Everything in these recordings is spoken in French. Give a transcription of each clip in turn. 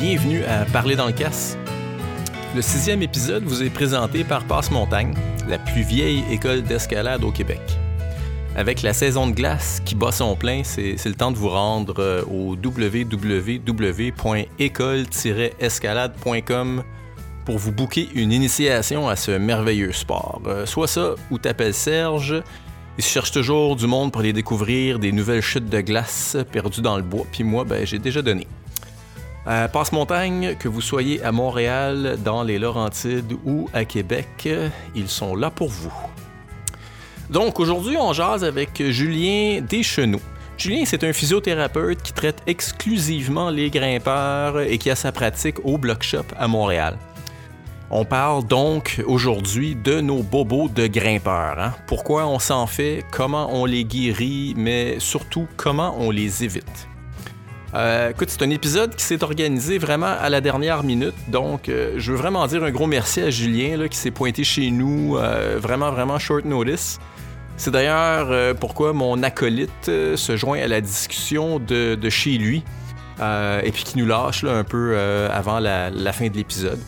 bienvenue à Parler dans le casse. Le sixième épisode vous est présenté par Passe-Montagne, la plus vieille école d'escalade au Québec. Avec la saison de glace qui bat son plein, c'est le temps de vous rendre euh, au www.école-escalade.com pour vous booker une initiation à ce merveilleux sport. Euh, soit ça ou t'appelles Serge. Il cherche toujours du monde pour aller découvrir des nouvelles chutes de glace perdues dans le bois, puis moi, ben, j'ai déjà donné. Euh, Passe-montagne, que vous soyez à Montréal, dans les Laurentides ou à Québec, ils sont là pour vous. Donc aujourd'hui, on jase avec Julien Deschenaux. Julien, c'est un physiothérapeute qui traite exclusivement les grimpeurs et qui a sa pratique au Block Shop à Montréal. On parle donc aujourd'hui de nos bobos de grimpeurs. Hein. Pourquoi on s'en fait, comment on les guérit, mais surtout comment on les évite. Euh, écoute, c'est un épisode qui s'est organisé vraiment à la dernière minute, donc euh, je veux vraiment dire un gros merci à Julien qui s'est pointé chez nous, euh, vraiment, vraiment short notice. C'est d'ailleurs pourquoi mon acolyte se joint à la discussion de, chez lui et puis qui nous lâche un peu avant la, fin de l'épisode.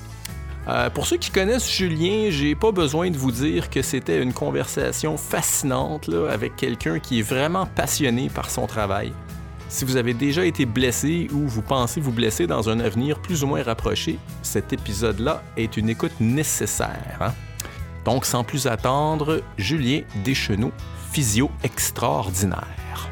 pour ceux qui connaissent Julien, j'ai pas besoin de vous dire que c'était une conversation fascinante avec quelqu'un qui est vraiment passionné par son travail. Si vous avez déjà été blessé ou vous pensez vous blesser dans un avenir plus ou moins rapproché, cet épisode-là est une écoute nécessaire. Hein? Donc, sans plus attendre, Julien Deschenaux, physio extraordinaire.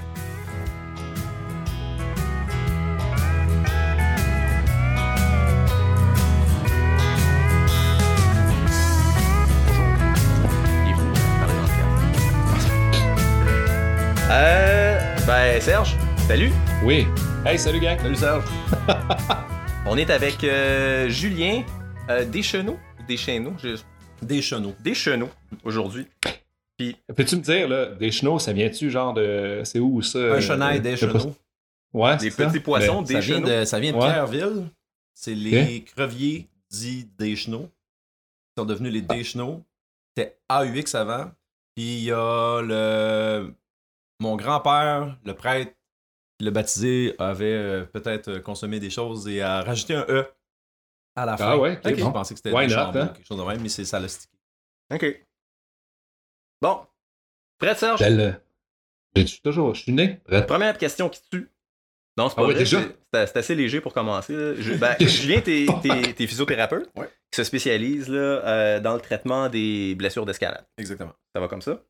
Euh, ben, Serge, Salut! Oui. Hey, salut gang! Salut Serge! On est avec euh, Julien euh, Deschenaux. Deschenaux? Deschenaux. Deschenaux, aujourd'hui. Puis... Peux-tu me dire, là, Deschenaux, ça vient-tu genre de. C'est où ça? Un chenail Deschenaux. Ouais, Des petits poissons ben, ça vient de, ça vient de Pierreville. C'est les creviers dits Deschenaux. Ils sont devenus les Deschenaux. C'était AUX avant. Puis il y a le. Mon grand-père, le prêtre le baptisé avait euh, peut-être euh, consommé des choses et a rajouté un E à la ah fin. Ah ouais, okay. Je pensais que c'était des hein? quelque chose de même, mais c'est ça OK. Bon. Prêt, Serge? Je suis toujours, je suis né? Première question qui tue. Non, c'est pas ah vrai. c'est assez léger pour commencer. ben, Julien, t'es es, physiothérapeute qui se spécialise là, euh, dans le traitement des blessures d'escalade. Exactement. Ça va comme ça?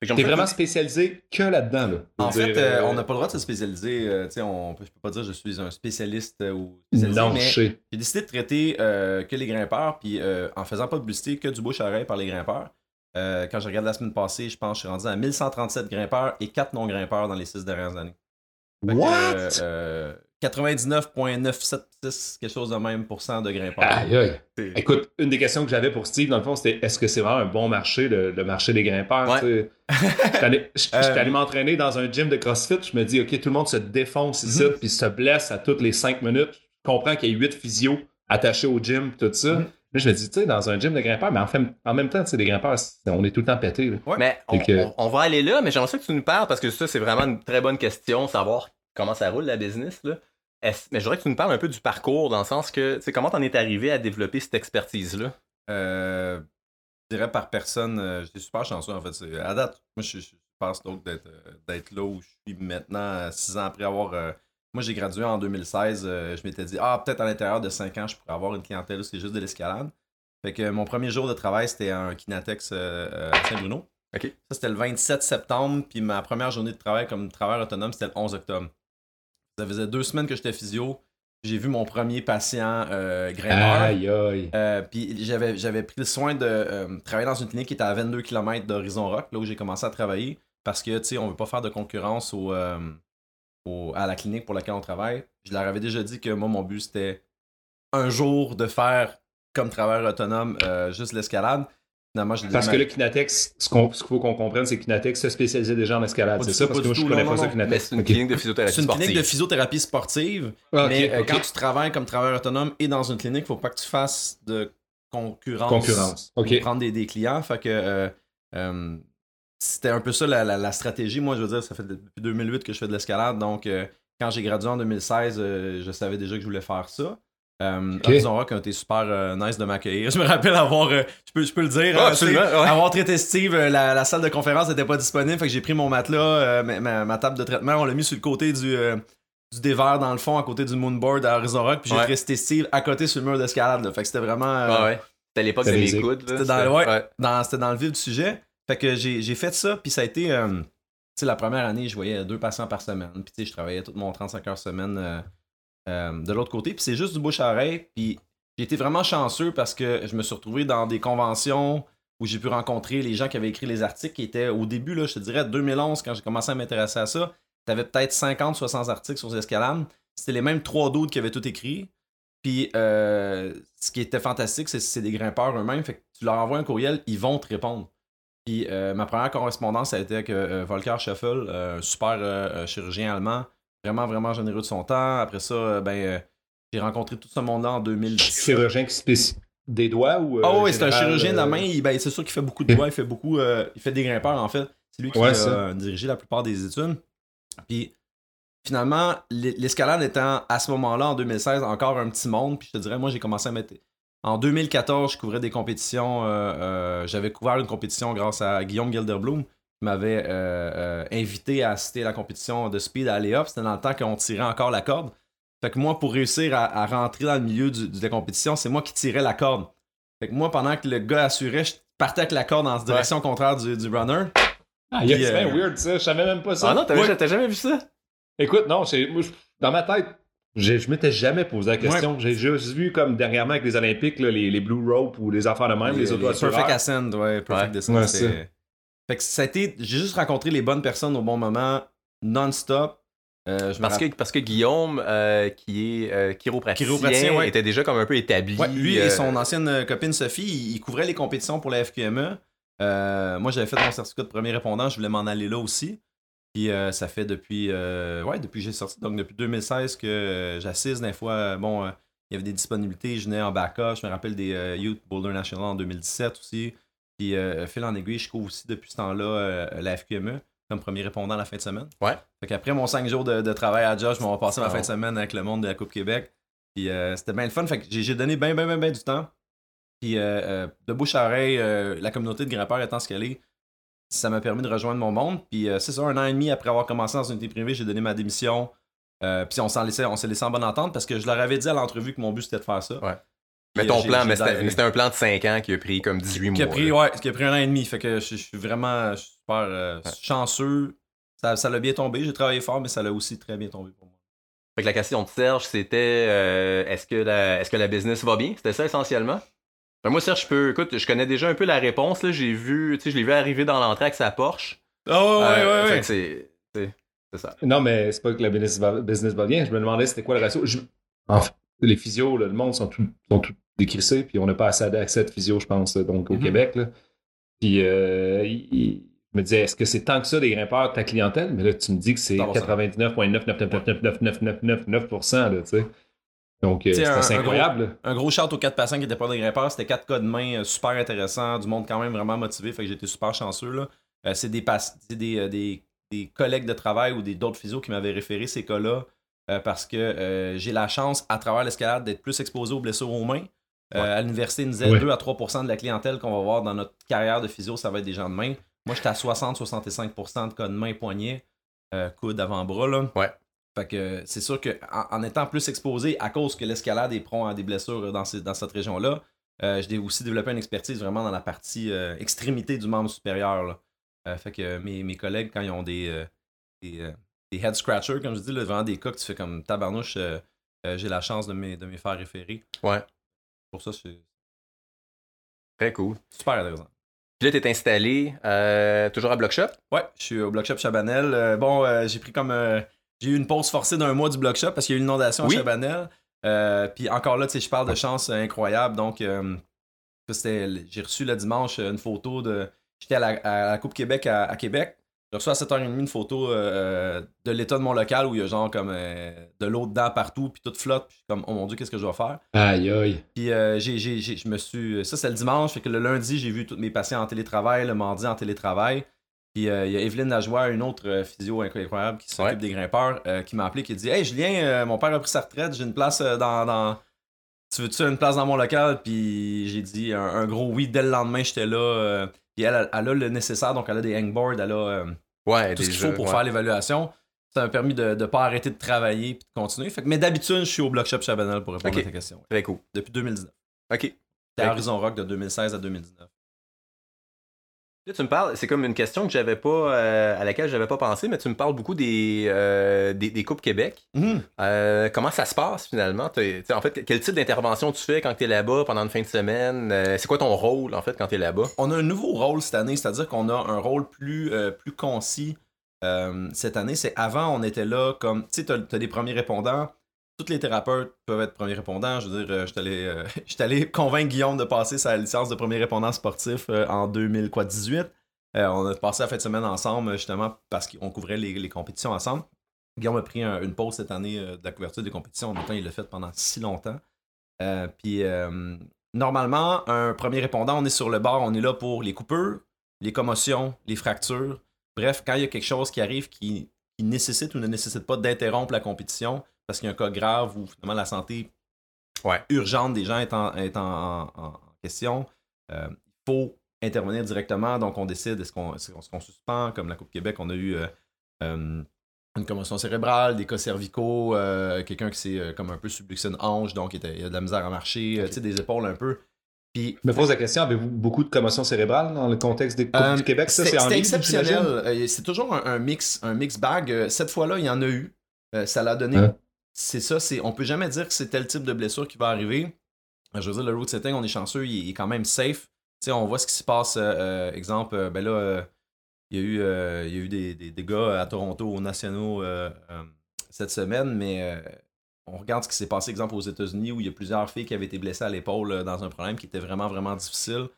T'es vraiment spécialisé que là-dedans. Là, en fait, euh, on n'a pas le droit de se spécialiser. Euh, on je peux pas dire que je suis un spécialiste euh, ou spécialisé. Non, j'ai décidé de traiter que les grimpeurs, puis en faisant pas de publicité, que du bouche à par les grimpeurs. quand je regarde la semaine passée, je pense que je suis rendu à 1137 grimpeurs et 4 non-grimpeurs dans les 6 dernières années. What? 99,976, quelque chose de même pour cent de grimpeurs. Aïe, aïe. Écoute, une des questions que j'avais pour Steve, dans le fond, c'était est-ce que c'est vraiment un bon marché, le, marché des grimpeurs? Ouais. Je suis allé, m'entraîner dans un gym de CrossFit, je me dis, OK, tout le monde se défonce ici, mm puis se blesse à toutes les 5 minutes. Je comprends qu'il y a 8 physios attachés au gym, tout ça. Mhm. Mais je me dis, tu sais, dans un gym de grimpeurs, mais en, fait, en même temps, tu sais, des grimpeurs, on est tout le temps pété. Mais on, va aller là, mais j'aimerais que tu nous parles parce que ça, c'est vraiment une très bonne question, savoir comment ça roule la business. Là. Mais je voudrais que tu nous parles un peu du parcours, dans le sens que, tu sais, comment t'en es arrivé à développer cette expertise-là? Euh, je dirais par personne, euh, j'étais super chanceux en fait. À date, moi je, pense donc d'être, euh, d'être là où je suis maintenant, six ans après avoir. moi j'ai gradué en 2016, je m'étais dit, ah, peut-être à l'intérieur de cinq ans, je pourrais avoir une clientèle où c'est juste de l'escalade. Fait que mon premier jour de travail, c'était un Kinatex à Saint-Bruno. Ça, c'était le 27 septembre, puis ma première journée de travail comme travailleur autonome, c'était le 11 octobre. Ça faisait deux semaines que j'étais physio. J'ai vu mon premier patient euh, Aïe, aïe. Euh, puis j'avais, j'avais pris le soin de euh, travailler dans une clinique qui était à 22 km d'Horizon Rock, là où j'ai commencé à travailler. Parce que, tu sais, on veut pas faire de concurrence au, au, à la clinique pour laquelle on travaille. Je leur avais déjà dit que moi, mon but, c'était un jour de faire comme travailleur autonome juste l'escalade. Parce que le Kinatex, ce qu'il faut qu'on comprenne, c'est que Kinatex se spécialisait déjà en escalade, c'est ça? Parce que moi, je connais pas ça, Kinatex. C'est une clinique de physiothérapie sportive. C'est une clinique de physiothérapie sportive, ah, mais euh, quand tu travailles comme travailleur autonome et dans une clinique, il ne faut pas que tu fasses de concurrence, concurrence. pour prendre des, clients. Fait que euh, euh, c'était un peu ça la, stratégie. Moi, je veux dire, ça fait depuis 2008 que je fais de l'escalade, donc quand j'ai gradué en 2016, je savais déjà que je voulais faire ça. Euh, Horizon Rock a été super euh, nice de m'accueillir. Je me rappelle avoir, euh, je, peux, je peux le dire, Ah, hein, absolument, ouais. avoir traité Steve, euh, la, la salle de conférence n'était pas disponible, fait que j'ai pris mon matelas, euh, ma, ma- ma table de traitement, on l'a mis sur le côté du, euh, du dévers dans le fond, à côté du moonboard à Horizon Rock, puis j'ai Ouais. traité Steve à côté sur le mur d'escalade. là. Fait que c'était vraiment. Ah ouais. C'était à l'époque de C'était coudes. dans- ouais. dans, c'était dans le vif du sujet. Fait que j'ai, j'ai fait ça, puis ça a été. euh, tu sais, la première année, je voyais deux patients par semaine. Puis, tu sais, je travaillais tout mon 35 heures semaine euh, de l'autre côté. Puis, c'est juste du bouche à oreille. Puis, j'ai été vraiment chanceux parce que je me suis retrouvé dans des conventions où j'ai pu rencontrer les gens qui avaient écrit les articles qui étaient au début, je te dirais, 2011, quand j'ai commencé à m'intéresser à ça. T'avais peut-être 50, 60 articles sur les escalades. C'était les mêmes trois d'autres qui avaient tout écrit. Puis, euh, ce qui était fantastique, c'est que c'est des grimpeurs eux-mêmes. Fait tu leur envoies un courriel, ils vont te répondre. Puis, euh, ma première correspondance, ça a été avec Volker Scheffel, un super chirurgien allemand, vraiment, vraiment généreux de son temps. Après ça, euh, ben, euh, j'ai rencontré tout ce monde-là en 2010. Chirurgien qui spécifie des doigts ou. euh, Ah oui, c'est un chirurgien de la main. Il- ben, c'est sûr qu'il fait beaucoup de doigts, il fait beaucoup. il fait des grimpeurs, en fait. C'est lui qui Ouais, a dirigé la plupart des études. Puis finalement, l'e- l'escalade étant à ce moment-là, en 2016, encore un petit monde. Puis je te dirais, moi, j'ai commencé à mettre. En 2014, je couvrais des compétitions. euh, euh, J'avais couvert une compétition grâce à Guillaume Gilderbloom qui m'avait euh, euh, invité à assister à la compétition de speed à Alley C'était dans le temps qu'on tirait encore la corde. Fait que moi, pour réussir à, à rentrer dans le milieu du- de la compétition, c'est moi qui tirais la corde. Fait que moi, pendant que le gars assurait, je partais avec la corde en direction contraire du, du runner. Ah, c'est bien euh, weird ça. Je savais même pas ça. Ah non, t'avais Ouais. t'as jamais vu ça? Écoute, non, c'est- moi, je- dans ma tête, je m'étais jamais posé la question. J'ai juste vu comme dernièrement avec les Olympiques, là, les, les Blue Rope ou les affaires de même, les, auto Perfect Ascend, ouais, Perfect Ouais. Descent. Fait que ça a été. J'ai juste rencontré les bonnes personnes au bon moment, non-stop. Euh, Parce que, parce que Guillaume, euh, qui est euh, chiropraticien, Chiropraticien, ouais. était déjà comme un peu établi. Ouais, lui euh, et son ancienne euh, copine Sophie, ils, couvraient les compétitions pour la FQME. Euh, moi, j'avais fait mon certificat de premier répondant, je voulais m'en aller là aussi. Puis euh, ça fait depuis, euh, ouais, depuis que j'ai sorti, donc depuis 2016 que euh, j'assiste. Des fois, euh, bon, euh, il y avait des disponibilités, je venais en backup. Je me rappelle des euh, Youth Boulder National en 2017 aussi. Puis euh, fil en aiguille, je couvre aussi depuis ce temps-là euh, la FQME comme premier répondant à la fin de semaine. Ouais. Fait qu'après mon 5 jours de, de travail à Josh, je m'en vais passer ma Ah fin de semaine avec le monde de la Coupe Québec. Puis euh, c'était bien le fun. Fait que j'ai donné bien, bien, bien, bien du temps. Puis euh, euh, de bouche à oreille, la communauté de grimpeurs étant ce qu'elle est, ça m'a permis de rejoindre mon monde. Puis c'est ça, un an et demi après avoir commencé dans une unité privée, j'ai donné ma démission. Euh, puis on on s'est laissé en bonne entente parce que je leur avais dit à l'entrevue que mon but c'était de faire ça. Ouais. Mais ton euh, plan, mais c'était un plan de 5 ans qui a pris comme 18 Qui a mois. pris, ouais, qui a pris un an et demi. Fait que je, je suis vraiment je suis super euh, Ouais. chanceux. Ça, ça l'a bien tombé. J'ai travaillé fort, mais ça l'a aussi très bien tombé pour moi. Fait que la question de Serge, c'était euh, est-ce que, la, est-ce que la business va bien? C'était ça essentiellement? Ben moi, Serge, je peux. Écoute, je connais déjà un peu la réponse. Là. J'ai vu, tu sais, je l'ai vu arriver dans l'entrée avec sa Porsche. Ah ouais, Euh, fait que c'est. c'est- C'est ça. Non, mais c'est pas que la business va, business va bien. Je me demandais c'était quoi le ratio. Je- en fait, les physios, là, le monde sont tout, sont tout décrissés, puis on n'a pas assez d'accès de physio, je pense, donc au Mhm. Québec. Là. Puis euh, il- me disais, est-ce que c'est tant que ça des grimpeurs de ta clientèle? Mais là, tu me dis que c'est 100%. 99,9999999%, là, tu sais. Donc, euh, c'est assez un incroyable. là. Un gros shout aux quatre patients qui étaient pas des grimpeurs. C'était quatre cas de main euh, super intéressants, du monde quand même vraiment motivé. Fait que j'étais super chanceux. là. Euh, c'est des, des, euh, des, des collègues de travail ou d'autres physios qui m'avaient référé ces cas-là euh, parce que euh, j'ai la chance, à travers l'escalade, d'être plus exposé aux blessures aux mains. Euh, À l'université, ils nous disaient Ouais. 2 à 3% de la clientèle qu'on va voir dans notre carrière de physio, ça va être des gens de main. Moi, j'étais à 60-65% de cas de main, poignet, euh, coude, avant-bras. là. Ouais. Fait que c'est sûr que en, en étant plus exposé à cause que l'escalade est prompt à des blessures dans, ces- dans cette région-là, euh, j'ai aussi développé une expertise vraiment dans la partie euh, extrémité du membre supérieur. là. Euh, fait que mes, mes collègues, quand ils ont des, euh, des, euh, des head scratchers, comme je dis, là, vraiment des cas que tu fais comme tabarnouche, euh, euh, j'ai la chance de me, de me faire référer. Ouais. Pour ça, c'est Très cool. super intéressant. Puis là, t'es installé euh, toujours à Block Shop. Ouais, je suis au Block Shop Chabanel. Euh, bon, euh, j'ai pris comme. j'ai eu une pause forcée d'un mois du Block Shop parce qu'il y a eu une inondation Oui. à Chabanel. Puis encore là, tu sais, je parle de chance incroyable. Donc, j'ai reçu le dimanche une photo de. J'étais à la, à la Coupe Québec à, à Québec. J'ai reçu à 7h30 une photo euh, de l'état de mon local où il y a genre comme euh, de l'eau dedans partout, puis tout flotte. Puis je suis comme, oh mon dieu, qu'est-ce que je vais faire? Aïe, aïe. Puis euh, j'ai, j'ai- j'ai- je me suis. Ça, c'est le dimanche. Fait que le lundi, j'ai vu tous mes patients en télétravail, le mardi en télétravail. Puis euh, il y a Evelyne Lajoie, une autre euh, physio incroyable qui s'occupe Ouais. des grimpeurs, euh, qui m'a appelé, qui a dit Hey Julien, euh, mon père a pris sa retraite, j'ai une place euh, dans, dans, Tu veux-tu une place dans mon local? Puis j'ai dit un, gros oui. Dès le lendemain, j'étais là. Puis elle, elle, a le nécessaire, donc elle a des hangboards, elle a ouais, tout ce qu'il faut pour faire l'évaluation. Ça m'a permis de ne pas arrêter de travailler et de continuer. Fait que, mais d'habitude, je suis au Block Shop Chabanel pour répondre à ta question. Très cool. Depuis 2019. OK. Horizon Rock de 2016 à 2019. Là, tu me parles, c'est comme une question que j'avais pas, euh, à laquelle j'avais pas pensé, mais tu me parles beaucoup des, euh, des, Coupes Québec. Mhm. Euh, comment ça se passe finalement? en fait, quel type d'intervention tu fais quand tu es là-bas pendant une fin de semaine? c'est quoi ton rôle en fait quand tu es là-bas? On a un nouveau rôle cette année, c'est-à-dire qu'on a un rôle plus, plus concis cette année. C'est avant, on était là comme, tu sais, tu as, des premiers répondants, tous les thérapeutes peuvent être premiers répondants. Je veux dire, je suis allé, convaincre Guillaume de passer sa licence de premier répondant sportif en 2018. on a passé la fin de semaine ensemble, justement, parce qu'on couvrait les, compétitions ensemble. Guillaume a pris une pause cette année de la couverture des compétitions. En même temps, il l'a fait pendant si longtemps. puis, normalement, un premier répondant, on est sur le bord, on est là pour les coupures, les commotions, les fractures. Bref, quand il y a quelque chose qui arrive qui nécessite ou ne nécessite pas d'interrompre la compétition, parce qu'il y a un cas grave où finalement la santé urgente des gens est en, question, euh, il faut intervenir directement. Donc on décide est-ce qu'on suspend, comme la Coupe Québec, on a eu euh, euh, une commotion cérébrale, des cas cervicaux, quelqu'un qui s'est comme un peu subluxé une hanche, donc il, a de la misère à marcher, des épaules un peu. Puis, me pose la question, avez-vous beaucoup de commotion cérébrale dans le contexte des Coupes du Québec? Ça, c'est exceptionnel. c'est toujours un, mix, un mix bag. Cette fois-là, il y en a eu. ça l'a donné hein? C'est ça, c'est on peut jamais dire que c'est tel type de blessure qui va arriver. Je veux dire, le road setting, on est chanceux, il, est quand même safe. sais, on voit ce qui se passe. Euh, euh, exemple, euh, ben là, il y a eu, il y a eu des, des, gars à Toronto aux nationaux cette semaine, mais on regarde ce qui s'est passé, exemple, aux États-Unis, où il y a plusieurs filles qui avaient été blessées à l'épaule dans un problème qui était vraiment, vraiment difficile,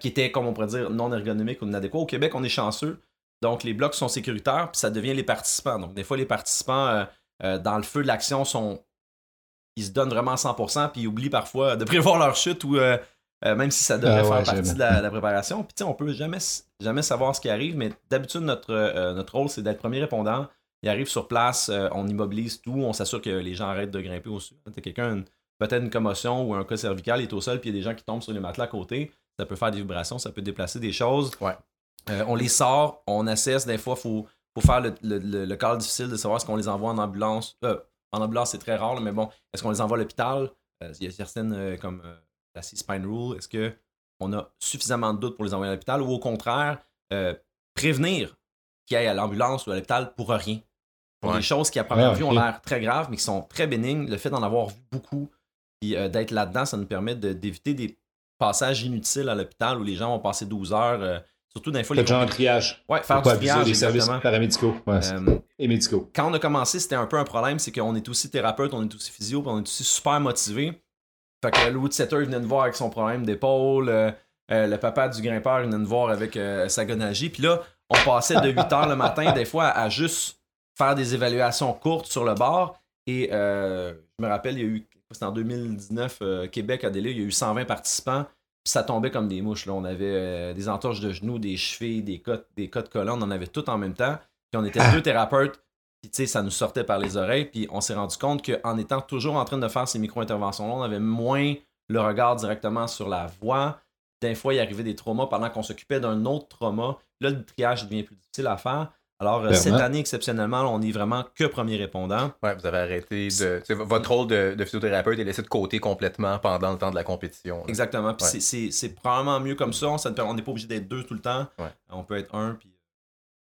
qui était, comme on pourrait dire, non ergonomique ou inadéquat. Au Québec, on est chanceux. Donc, les blocs sont sécuritaires, puis ça devient les participants. Donc, des fois, les participants dans le feu de l'action sont ils se donnent vraiment à 100% puis ils oublient parfois de prévoir leur chute ou euh, euh, même si ça devrait ah faire partie de la, préparation. Puis on peut jamais, jamais savoir ce qui arrive, mais d'habitude notre, notre rôle c'est d'être premier répondant. Il arrive sur place, on immobilise tout, on s'assure que les gens arrêtent de grimper au-dessus. quelqu'un, peut-être une commotion ou un cas cervical, il est au sol, puis il y a des gens qui tombent sur les matelas à côté. Ça peut faire des vibrations, ça peut déplacer des choses. on les sort, on assesse, des fois, il faut pour faire le, le, cas difficile de savoir est-ce qu'on les envoie en ambulance. Euh, en ambulance, c'est très rare, mais bon, est-ce qu'on les envoie à l'hôpital? Euh, il y a certaines euh, comme la C-Spine Rule. Est-ce qu'on a suffisamment de doutes pour les envoyer à l'hôpital ou au contraire, prévenir qu'ils aillent à l'ambulance ou à l'hôpital pour rien? Pour des choses qui, à première vue, ont l'air très graves, mais qui sont très bénignes. Le fait d'en avoir vu beaucoup et d'être là-dedans, ça nous permet d'éviter des passages inutiles à l'hôpital où les gens vont passer 12 heures Surtout dans les fois. Les genre triage. Ouais, faire du triage. des services paramédicaux euh, et médicaux. Quand on a commencé, c'était un peu un problème, c'est qu'on est aussi thérapeute, on est aussi physio, puis on est aussi super motivé. Fait que le setter venait nous voir avec son problème d'épaule. Euh, euh, le papa du grimpeur venait nous voir avec sa gonagie. Puis là, on passait de 8 h le matin, des fois, à juste faire des évaluations courtes sur le bord. Et je me rappelle, il y a eu, c'était en 2019, Québec à Délai, il y a eu 120 participants ça tombait comme des mouches. Là. On avait euh, des entorches de genoux, des chevilles, des côtes, des côtes colonnes, on en avait tout en même temps. Puis on était ah. deux thérapeutes, puis ça nous sortait par les oreilles. Puis on s'est rendu compte qu'en étant toujours en train de faire ces micro-interventions-là, on avait moins le regard directement sur la voix. Des fois, il arrivait des traumas pendant qu'on s'occupait d'un autre trauma. Là, le triage devient plus difficile à faire. Alors, euh, cette année, exceptionnellement, on n'est vraiment que premier répondant. Ouais, vous avez arrêté de. Votre rôle de, physiothérapeute est laissé de côté complètement pendant le temps de la compétition. Exactement. Puis c'est probablement mieux comme ça. on n'est pas obligé d'être deux tout le temps. On peut être un. Puis...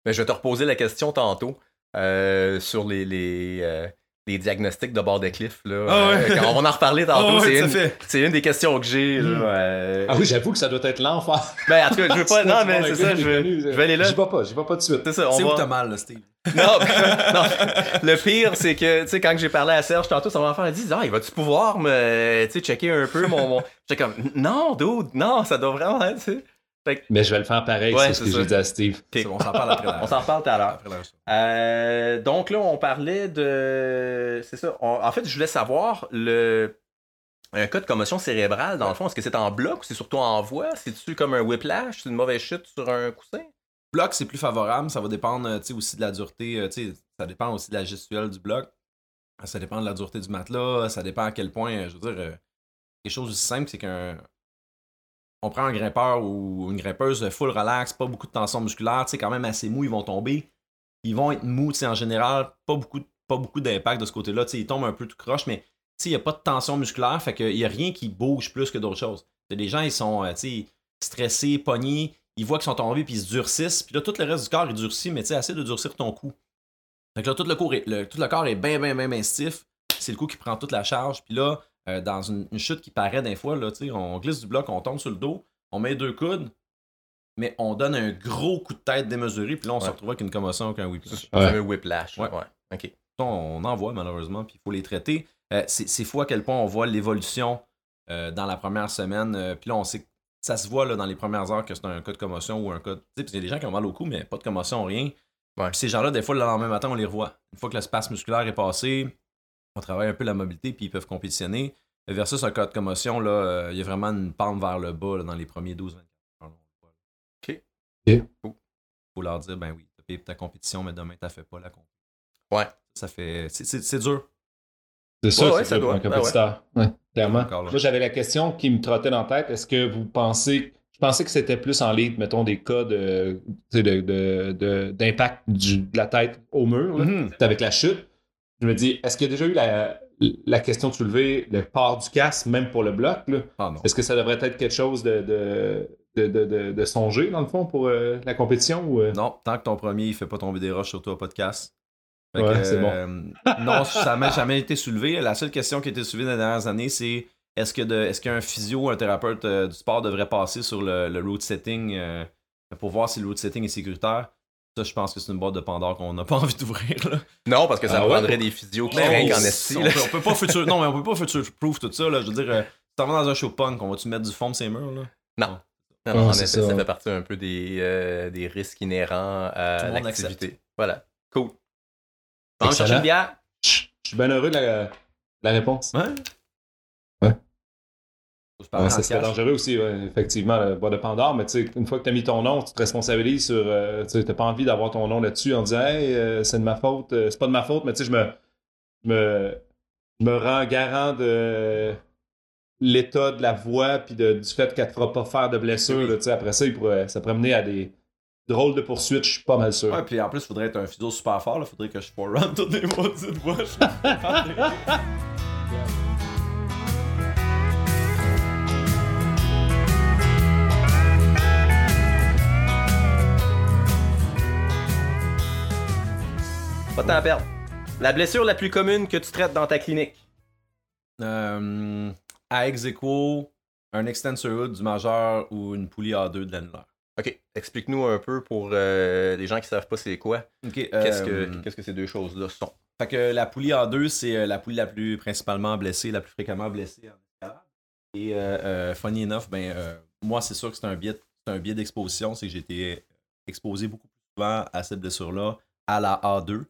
Mais je vais te reposer la question tantôt euh, sur les. Euh, les diagnostics de bord de cliff. Là, ah euh, on va en reparler tantôt. Ah c'est, une, des questions que j'ai. Hmm. Euh. Ah oui, j'avoue que ça doit être l'enfer. Ben, en tout cas, je veux pas. non, mais c'est ça, je vais, je vais aller là. J'y vais pas, j'y vais pas tout de suite. C'est ça, on va... où t'as mal, là, Steve? Non, non, le pire, c'est que, tu sais, quand j'ai parlé à Serge tantôt, son enfant a dit, ah, il va-tu pouvoir me, tu sais, checker un peu mon, mon... J'étais comme, non, dude, non, ça doit vraiment être, tu sais. Mais je vais le faire pareil, c'est ce que j'ai dit à Steve. on s'en parle après. on s'en reparle tout à l'heure. Euh, donc là, on parlait de. C'est ça. En fait, je voulais savoir le. Un cas de commotion cérébrale, dans le fond, est-ce que c'est en bloc ou c'est surtout en voix? C'est-tu comme un whiplash? C'est une mauvaise chute sur un coussin? Bloc, c'est plus favorable. Ça va dépendre aussi de la dureté. Euh, ça dépend aussi de la gestuelle du bloc. Ça dépend de la dureté du matelas. Ça dépend à quel point, je veux dire, euh, quelque chose aussi simple, c'est qu'un. On prend un grimpeur ou une grimpeuse full relax, pas beaucoup de tension musculaire, quand même assez mou, ils vont tomber. Ils vont être mous, en général, pas beaucoup, pas beaucoup d'impact de ce côté-là, ils tombent un peu tout croche, mais il n'y a pas de tension musculaire, fait qu'il n'y a rien qui bouge plus que d'autres choses. Les gens, ils sont, euh, stressés, pognés, ils voient qu'ils sont tombés, puis ils se durcissent, puis là, tout le reste du corps, il durcit, mais tu sais, assez de durcir ton cou. Fait que là, tout le, corps est, tout le corps est bien, bien, bien, bien stiff. C'est le cou qui prend toute la charge. Puis là, euh, dans une, chute qui paraît d'un fois, là, on glisse du bloc, on tombe sur le dos, on met deux coudes, mais on donne un gros coup de tête démesuré, puis là, on se retrouve avec une commotion, avec un whiplash. Un whiplash. Ouais. OK. On en voit malheureusement, puis il faut les traiter. Euh, c'est fou à quel point on voit l'évolution euh, dans la première semaine. puis là, on sait ça se voit là, dans les premières heures que c'est un cas de commotion ou un cas. Tu sais, il y a des gens qui ont mal au cou, mais pas de commotion, rien. Puis ces gens-là, des fois, le lendemain matin, on les revoit. Une fois que l'espace musculaire est passé, on travaille un peu la mobilité, puis ils peuvent compétitionner. Versus un cas de commotion, là, euh, il y a vraiment une pente vers le bas dans les premiers 12-24 heures. OK. Il faut leur dire, ben oui, tu payé ta compétition, mais demain, tu fait pas la compétition. Ouais. Ça fait. C'est dur. C'est ça, ça doit. un ben compétiteur. ouais. clairement. Moi, j'avais la question qui me trottait dans la tête. Est-ce que vous pensez je pensais que c'était plus en ligne, mettons, des cas de, d'impact de, de, la tête au mur, mm-hmm. avec la chute. Je me dis, est-ce qu'il y a déjà eu la, la question de soulever le port du casque, même pour le bloc? Ah, est-ce que ça devrait être quelque chose de, de, songer, dans le fond, pour euh, la compétition? Ou, euh? Non, tant que ton premier ne fait pas tomber des roches sur toi, pas de casse. Ouais, c'est bon. Euh, non, ça n'a jamais été soulevé. La seule question qui a été soulevée dans les dernières années, c'est est-ce que est-ce qu'un physio, un thérapeute euh, du sport devrait passer sur le, le route setting euh, pour voir si le route setting est sécuritaire? Ça, je pense que c'est une boîte de Pandore qu'on n'a pas envie d'ouvrir. Non, parce que ça ah prendrait des physios qui en esti. On, peut, pas future, non, mais on peut pas future proof tout ça. Là. Je veux dire, euh, si t'en vas dans un show punk, on va-tu mettre du foam ces murs? Là? Non. Non, en effet, ça. fait partie un peu des, des risques inhérents à l'activité. Voilà. Cool. On chercher une bière? Je suis bien heureux de la, la réponse. Ouais. Ça serait dangereux aussi, effectivement, le bois de Pandore, mais une fois que tu as mis ton nom, tu te responsabilises sur. Euh, tu n'as pas envie d'avoir ton nom là-dessus en disant Hey, euh, c'est de ma faute, euh, c'est pas de ma faute, mais tu sais, je me, me, me rends garant de l'état de la voix puis du fait qu'elle te fera pas faire de blessure. après ça, il pourrait, ça pourrait mener à des drôles de poursuites, je suis pas mal sûr. Ouais, puis en plus, il faudrait être un physio super fort, il faudrait que je run toutes les maudites voix. Pas de temps à perdre. La blessure la plus commune que tu traites dans ta clinique? Euh, à ex un extensor hood du majeur ou une poulie A2 de l'annulaire. Ok, explique-nous un peu pour euh, les gens qui savent pas c'est quoi. qu'est-ce, que, euh, qu'est-ce que ces deux choses-là sont? Fait que la poulie A2, c'est la poulie la plus principalement blessée, la plus fréquemment blessée en Et funny enough, ben, moi, c'est sûr que c'est un biais, c'est un biais d'exposition, c'est que j'ai été exposé beaucoup plus souvent à cette blessure-là à la A2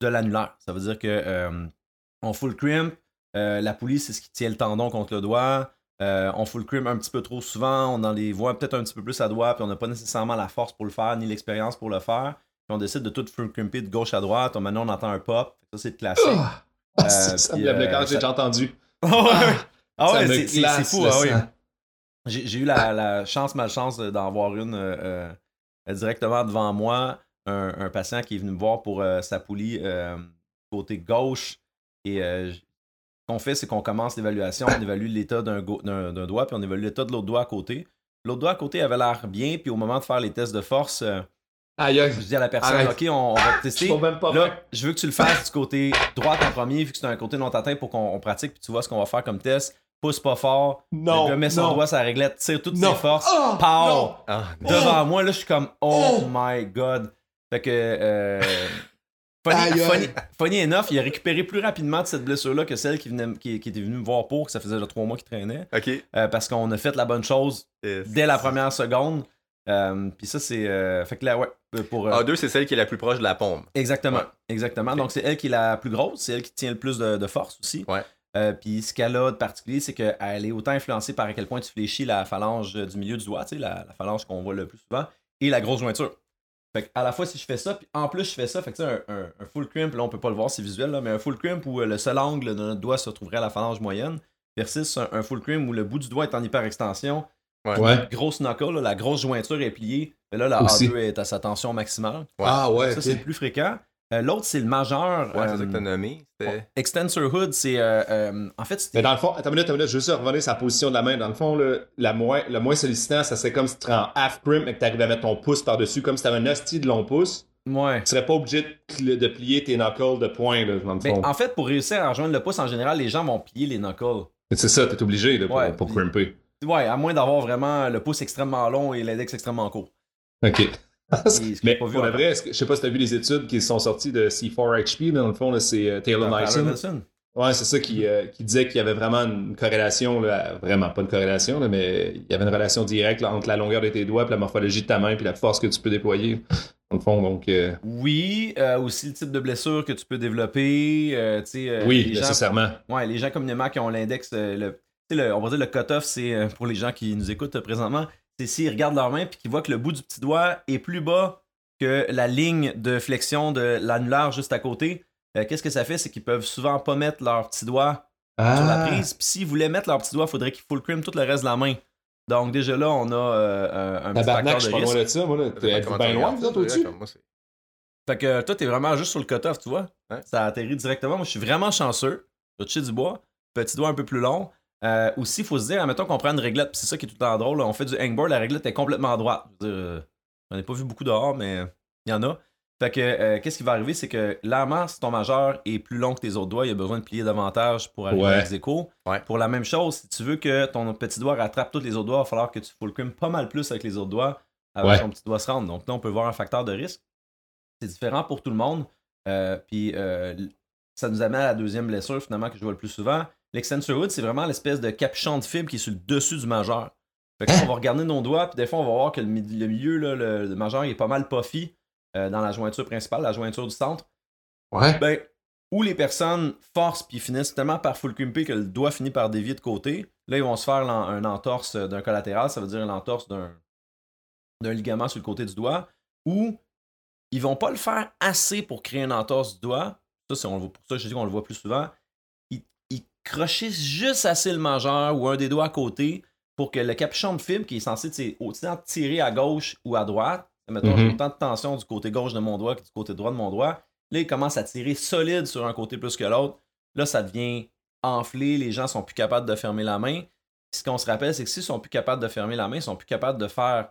de l'annulaire. Ça veut dire que euh, on full crimp, euh, la poulie, c'est ce qui tient le tendon contre le doigt. Euh, on full crimp un petit peu trop souvent, on en les voit peut-être un petit peu plus à doigt, puis on n'a pas nécessairement la force pour le faire, ni l'expérience pour le faire. Puis on décide de tout full crimper de gauche à droite. Maintenant, on entend un pop. Ça, c'est classique. Ah, ça me lève le j'ai déjà entendu. ah ouais, c'est fou. Ah, oui. J'ai eu la, la, chance, malchance d'en voir une directement devant moi un, patient qui est venu me voir pour euh, sa poulie euh, côté gauche. Et euh, ce qu'on fait, c'est qu'on commence l'évaluation, on évalue l'état d'un doigt, puis on évalue l'état de l'autre doigt à côté. L'autre doigt à côté avait l'air bien, puis au moment de faire les tests de force, je dis à la personne, OK, on, va tester. Je, je veux que tu le fasses du côté droit en premier, vu que c'est un côté non atteint pour qu'on pratique, puis tu vois ce qu'on va faire comme test pousse pas fort. Non. Le met son doigt sa réglette, tire toutes ses forces. Oh, pow! Devant moi, là, je suis comme, oh, oh, my god. Fait que. Euh, Funny, enough, il a récupéré plus rapidement de cette blessure-là que celle qui, venait, qui, était venue me voir pour, que ça faisait déjà trois mois qu'il traînait. OK. Euh, parce qu'on a fait la bonne chose dès la première seconde. Euh, puis ça, c'est. Euh, fait que là, ouais. Pour, A2, c'est celle qui est la plus proche de la pompe. Exactement. Exactement. Donc, c'est elle qui est la plus grosse, c'est elle qui tient le plus de, force aussi. Ouais. puis ce qu'elle a de particulier, c'est qu'elle est autant influencée par à quel point tu fléchis la phalange du milieu du doigt, tu sais, la, la phalange qu'on voit le plus souvent, et la grosse jointure. Fait à la fois, si je fais ça, puis en plus, je fais ça, fait que un, un, un, full crimp, là, on peut pas le voir, c'est visuel, là, mais un full crimp où euh, le seul angle de notre doigt se retrouverait à la phalange moyenne. versus un, full cream où le bout du doigt est en hyperextension. Ouais. Grosse knuckle, là, la grosse jointure est pliée. Mais là, la A2 est à sa tension maximale. Ah ouais. Ça, c'est le plus fréquent. Euh, l'autre, c'est le majeur. Ouais, c'est ça que t'as nommé. Extensor Hood, c'est. Euh, euh, en fait, Mais dans le fond, attends une minute, attends une minute, je veux juste revenir sur la position de la main. Dans le fond, le, la moins, le moins sollicitant, ça serait comme si tu en half crimp et que tu arrives à mettre ton pouce par-dessus, comme si tu avais un hostie de long pouce. Ouais. Tu serais pas obligé de, plier tes knuckles de poing, là, dans le fond. Mais en fait, pour réussir à rejoindre le pouce, en général, les gens vont plier les knuckles. C'est ça, t'es obligé là, pour, pour crimper. Ouais, à moins d'avoir vraiment le pouce extrêmement long et l'index extrêmement court. Ok. Mais pour le vrai, je sais pas si tu as vu les études qui sont sorties de C4HP, dans le fond, c'est euh, Taylor Nyson. Ouais, c'est ça qui, euh, qui disait qu'il y avait vraiment une corrélation, là, vraiment pas une corrélation, là, mais il y avait une relation directe entre la longueur de tes doigts, puis la morphologie de ta main, puis la force que tu peux déployer. Dans le fond, donc. Euh, oui, aussi le type de blessure que tu peux développer. oui, nécessairement. ouais, les gens communément qui ont l'index, le, le, on va dire le cut-off, c'est pour les gens qui nous écoutent présentement, c'est s'ils regardent leur main puis qu'ils voient que le bout du petit doigt est plus bas que la ligne de flexion de l'annulaire juste à côté, euh, qu'est-ce que ça fait? C'est qu'ils peuvent souvent pas mettre leur petit doigt sur la ah. prise. Puis s'ils voulaient mettre leur petit doigt, il faudrait qu'ils full cream tout le reste de la main. Donc déjà là, on a euh, un petit facteur de je suis pas loin de ça, moi. T'es bien loin, vous êtes au-dessus? Fait que toi, t'es vraiment juste sur le cut-off, tu vois. Ça atterrit directement. Moi, je suis vraiment chanceux. Je toucher du bois. Petit doigt un peu plus long. Euh, aussi, il faut se dire, admettons qu'on prend une réglette, c'est ça qui est tout le temps drôle. On fait du hangboard, la réglette est complètement droite. Euh, j'en ai pas vu beaucoup dehors, mais il y en a. Fait que, euh, qu'est-ce qui va arriver, c'est que la si ton majeur est plus long que tes autres doigts, il y a besoin de plier davantage pour arriver à l'exéco. Pour la même chose, si tu veux que ton petit doigt rattrape tous les autres doigts, il va falloir que tu full pas mal plus avec les autres doigts avant que ton petit doigt se rende. Donc là, on peut voir un facteur de risque. C'est différent pour tout le monde. puis ça nous amène à la deuxième blessure, finalement, que je vois le plus souvent. L'extensor hood, c'est vraiment l'espèce de capuchon de fibre qui est sur le dessus du majeur. Fait que on va regarder nos doigts, puis des fois, on va voir que le, milieu, là, le, majeur, il est pas mal puffy euh, dans la jointure principale, la jointure du centre. Ouais. Ben, où les personnes forcent puis finissent tellement par full crimper que le doigt finit par dévier de côté. Là, ils vont se faire un entorse d'un collatéral, ça veut dire une entorse d'un ligament sur le côté du doigt, ou ils vont pas le faire assez pour créer une entorse du doigt. Ça, on, pour ça, je dis qu'on le voit plus souvent crocher juste assez le majeur ou un des doigts à côté pour que le capuchon de fibre qui est censé tirer à gauche ou à droite, mettons mm autant de tension du côté gauche de mon doigt que du côté droit de mon doigt, là il commence à tirer solide sur un côté plus que l'autre. Là ça devient enflé, les gens sont plus capables de fermer la main. Ce qu'on se rappelle, c'est que s'ils sont plus capables de fermer la main, ils sont plus capables de faire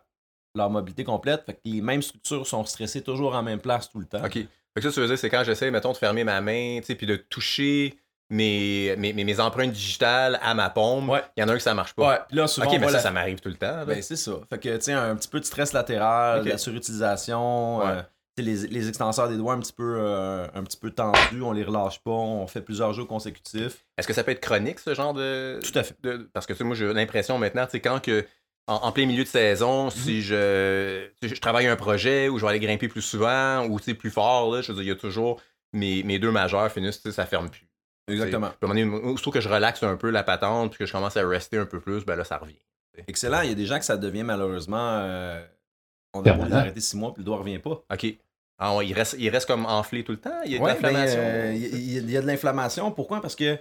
leur mobilité complète. Fait que les mêmes structures sont stressées toujours en même place tout le temps. OK. Fait que ça, tu veux dire, c'est quand j'essaie, mettons, de fermer ma main, tu sais, puis de toucher mes, mes, mes, empreintes digitales à ma paume, il y en a un que ça marche pas. Ouais, là, souvent, ok, mais ça, ça m'arrive tout le temps. Ben, c'est ça. Fait que, tu un petit peu de stress latéral, la surutilisation, euh, les, les, extenseurs des doigts un petit, peu, euh, un petit peu tendus, on les relâche pas, on fait plusieurs jours consécutifs. Est-ce que ça peut être chronique, ce genre de. Tout à fait. Parce que, moi, j'ai l'impression maintenant, tu sais, quand que. En, plein milieu de saison, mhm. si je, je travaille un projet où je vais aller grimper plus souvent ou plus fort, là, je veux dire, il y a toujours mes, mes deux majeurs finissent, ça ferme plus. Exactement. Surtout que je relaxe un peu la patente puis que je commence à rester un peu plus, ben là, ça revient. Excellent. Il y a des gens que ça devient malheureusement. Euh, on a arrêté six mois puis le doigt revient pas. OK. Ah, il, reste, il reste comme enflé tout le temps. Il y a de l'inflammation. Ben, euh, il, y a, de l'inflammation. Pourquoi? Parce que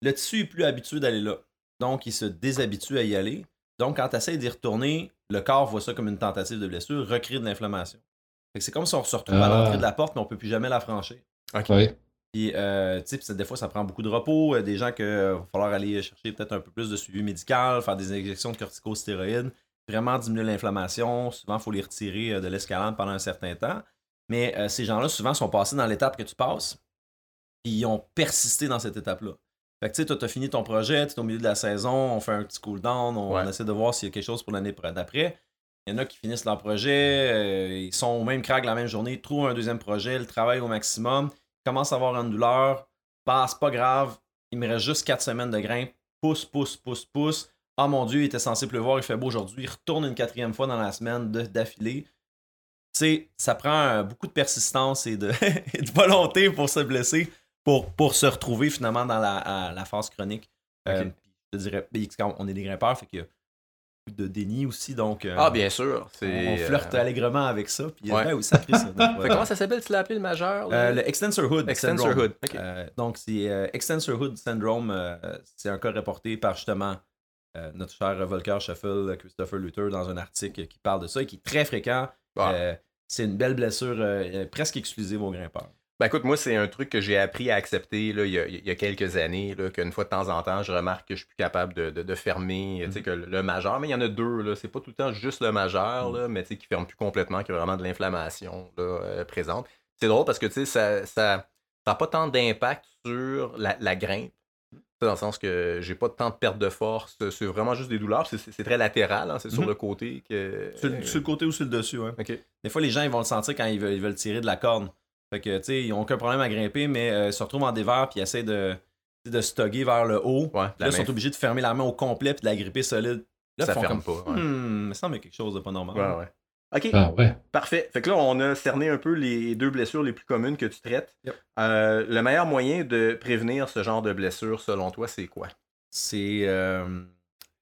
le tissu est plus habitué d'aller là. Donc, il se déshabitue à y aller. Donc, quand tu essaies d'y retourner, le corps voit ça comme une tentative de blessure, recrée de l'inflammation. C'est comme si on se retrouve à l'entrée de la porte, mais on peut plus jamais la franchir. OK. Puis, euh, tu sais, des fois, ça prend beaucoup de repos. Euh, des gens qu'il euh, va falloir aller chercher peut-être un peu plus de suivi médical, faire des injections de corticostéroïdes, vraiment diminuer l'inflammation. Souvent, il faut les retirer de l'escalade pendant un certain temps. Mais ces gens-là, souvent, sont passés dans l'étape que tu passes. Puis, ils ont persisté dans cette étape-là. Fait que, tu sais, toi, tu as fini ton projet, tu es au milieu de la saison, on fait un petit cool-down, on, essaie de voir s'il y a quelque chose pour l'année d'après. Il y en a qui finissent leur projet, ils sont au même crack la même journée, trouvent un deuxième projet, ils travaillent au maximum commence à avoir une douleur, passe pas grave, il me reste juste 4 semaines de grimpe, pousse, pousse, pousse, pousse. Ah mon Dieu, il était censé pleuvoir, il fait beau aujourd'hui, il retourne une quatrième fois dans la semaine d'affilée. Tu sais, ça prend beaucoup de persistance et de, volonté pour se blesser, pour, pour se retrouver finalement dans la, phase chronique. Euh, je dirais, on est des grimpeurs, fait que de déni aussi, donc. ah, bien sûr. On, flirte allègrement avec ça, puis ouais. ça. comment ça s'appelle, tu l'as appelé le majeur Le Extensor Hood. Extensor Hood. donc, c'est Extensor Hood Syndrome. c'est un cas reporté par justement notre cher Volker Shuffle, Christopher Luther, dans un article qui parle de ça et qui est très fréquent. c'est une belle blessure presque exclusive aux grimpeurs. Ben écoute, moi, c'est un truc que j'ai appris à accepter là, il, y a, quelques années, qu'une fois de temps en temps, je remarque que je suis plus capable de, fermer mm. que le, majeur, mais il y en a deux, là, c'est pas tout le temps juste le majeur, mm. là, mais qui ferme plus complètement, qui a vraiment de l'inflammation euh, présente. C'est drôle parce que ça n'a ça, pas tant d'impact sur la, grimpe, dans le sens que j'ai pas tant de perte de force, c'est vraiment juste des douleurs, c'est très latéral, hein, c'est sur mm-hmm. le côté que. Sur, le côté ou sur le dessus, ouais. Des fois, les gens ils vont le sentir quand ils veulent, ils veulent tirer de la corde. Fait que, tu sais, ils n'ont aucun problème à grimper, mais euh, ils se retrouvent en dévers puis ils essaient de, de stogger vers le haut. là, ils sont obligés de fermer la main au complet puis de la gripper solide. Là, ça ferme pas. Ouais. Hmm, me semble quelque chose de pas normal. Ouais, ouais. OK. Ah, ouais. Parfait. Fait que là, on a cerné un peu les deux blessures les plus communes que tu traites. Euh, le meilleur moyen de prévenir ce genre de blessure, selon toi, c'est quoi? C'est euh,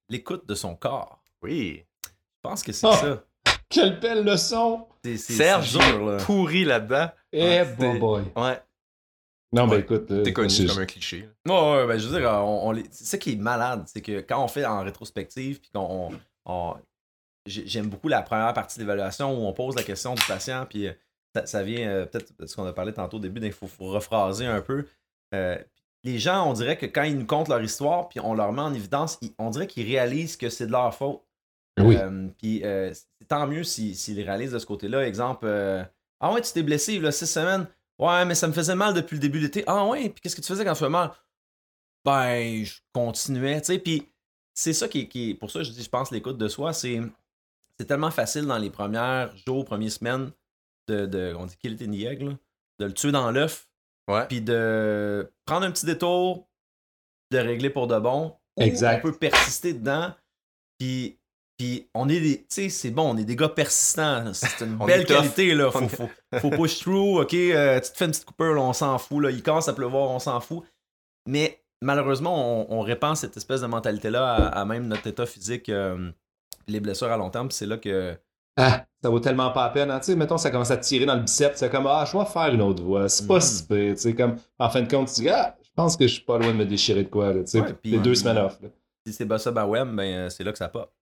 l'écoute de son corps. Oui. Je pense que c'est ah! ça. Quelle belle leçon! Serge pourri là-dedans. Eh, bon boy. Ouais. Non, mais écoute. C'est connu comme un cliché. Ouais, ouais, ben, je veux dire, on, c'est ça qui est malade, c'est que quand on fait en rétrospective, puis qu'on. J'aime beaucoup la première partie de l'évaluation où on pose la question du patient, puis euh, ça, vient euh, peut-être ce qu'on a parlé tantôt au début, il faut, faut, rephraser un peu. Euh, les gens, on dirait que quand ils nous content leur histoire, puis on leur met en évidence, on dirait qu'ils réalisent que c'est de leur faute. Oui. puis tant mieux s'ils réalisent de ce côté-là. Exemple, ah ouais, tu t'es blessé là, six semaines. Ouais, mais ça me faisait mal depuis le début de l'été. Ah ouais, puis qu'est-ce que tu faisais quand tu fais mal? Ben, je continuais, tu sais. Puis c'est ça qui, qui Pour ça, je dis, je pense, l'écoute de soi, c'est. C'est tellement facile dans les premiers jours, premières semaines de. de on dit qu'il était niègle, de le tuer dans l'œuf. Ouais. Puis de prendre un petit détour, de régler pour de bon. Exact. On peut persister dedans. Puis puis on est des. Tu sais, c'est bon, on est des gars persistants. C'est une belle qualité, là. Faut, faut, push through, ok. Euh, tu te fais une petite coupure, là, on s'en fout. Là. Il commence à pleuvoir, on s'en fout. Mais malheureusement, on, répand cette espèce de mentalité-là à, même notre état physique, euh, les blessures à long terme. C'est là que. Ah, ça vaut tellement pas la peine. Hein. Tu sais, mettons, ça commence à tirer dans le biceps. C'est comme, ah, je vais faire une autre voix. C'est pas mm. si pire. Tu sais, comme, en fin de compte, tu dis, ah, je pense que je suis pas loin de me déchirer de quoi. Là, tu sais, les deux semaines off. Si c'est Bossa Bawem, ben, euh, c'est là que ça pop.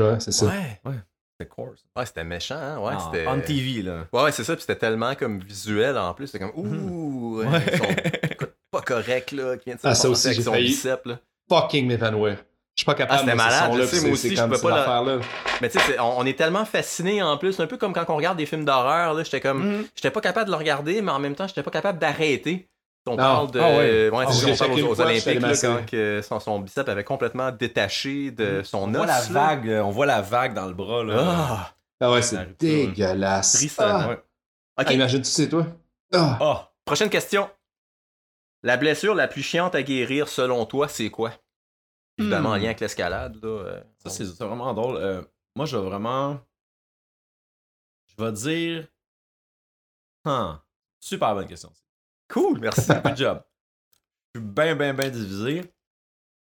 Ouais, c'est ça. Ouais. Ouais. C'était course. Ouais, c'était méchant, hein? Ouais, ah, c'était... On TV, là. Ouais, c'est ça, puis c'était tellement comme visuel en plus. C'était comme, mhm. ouh, ouais. ils sont pas corrects, là. Qui vient de ah, ça aussi, j'ai failli bicep, là. fucking m'évanouir. Je suis pas capable ah, de malade, là, moi aussi, je peux pas là. Mais tu sais, on, est tellement fasciné en plus, un peu comme quand on regarde des films d'horreur, là, j'étais comme, mhm. j'étais pas capable de le regarder, mais en même temps, j'étais pas capable d'arrêter. On parle de. Ah ouais. Ouais, ah, on parle aux, Olympiques là, quand que son, son, bicep avait complètement détaché de mm. son on os. Voit la vague, on voit la vague dans le bras. Là. Ah, ah ouais, c'est dégueulasse. Triste, ah. ouais. Okay. imagine, tu sais, toi? Ah. Prochaine question. La blessure la plus chiante à guérir, selon toi, c'est quoi? Évidemment, en hmm. lien avec l'escalade. Euh, ça, c'est vraiment drôle. Euh, moi, je vais vraiment. Je vais dire. Huh. Super bonne question. Cool, merci. Good job. Je suis bien, bien, bien divisé.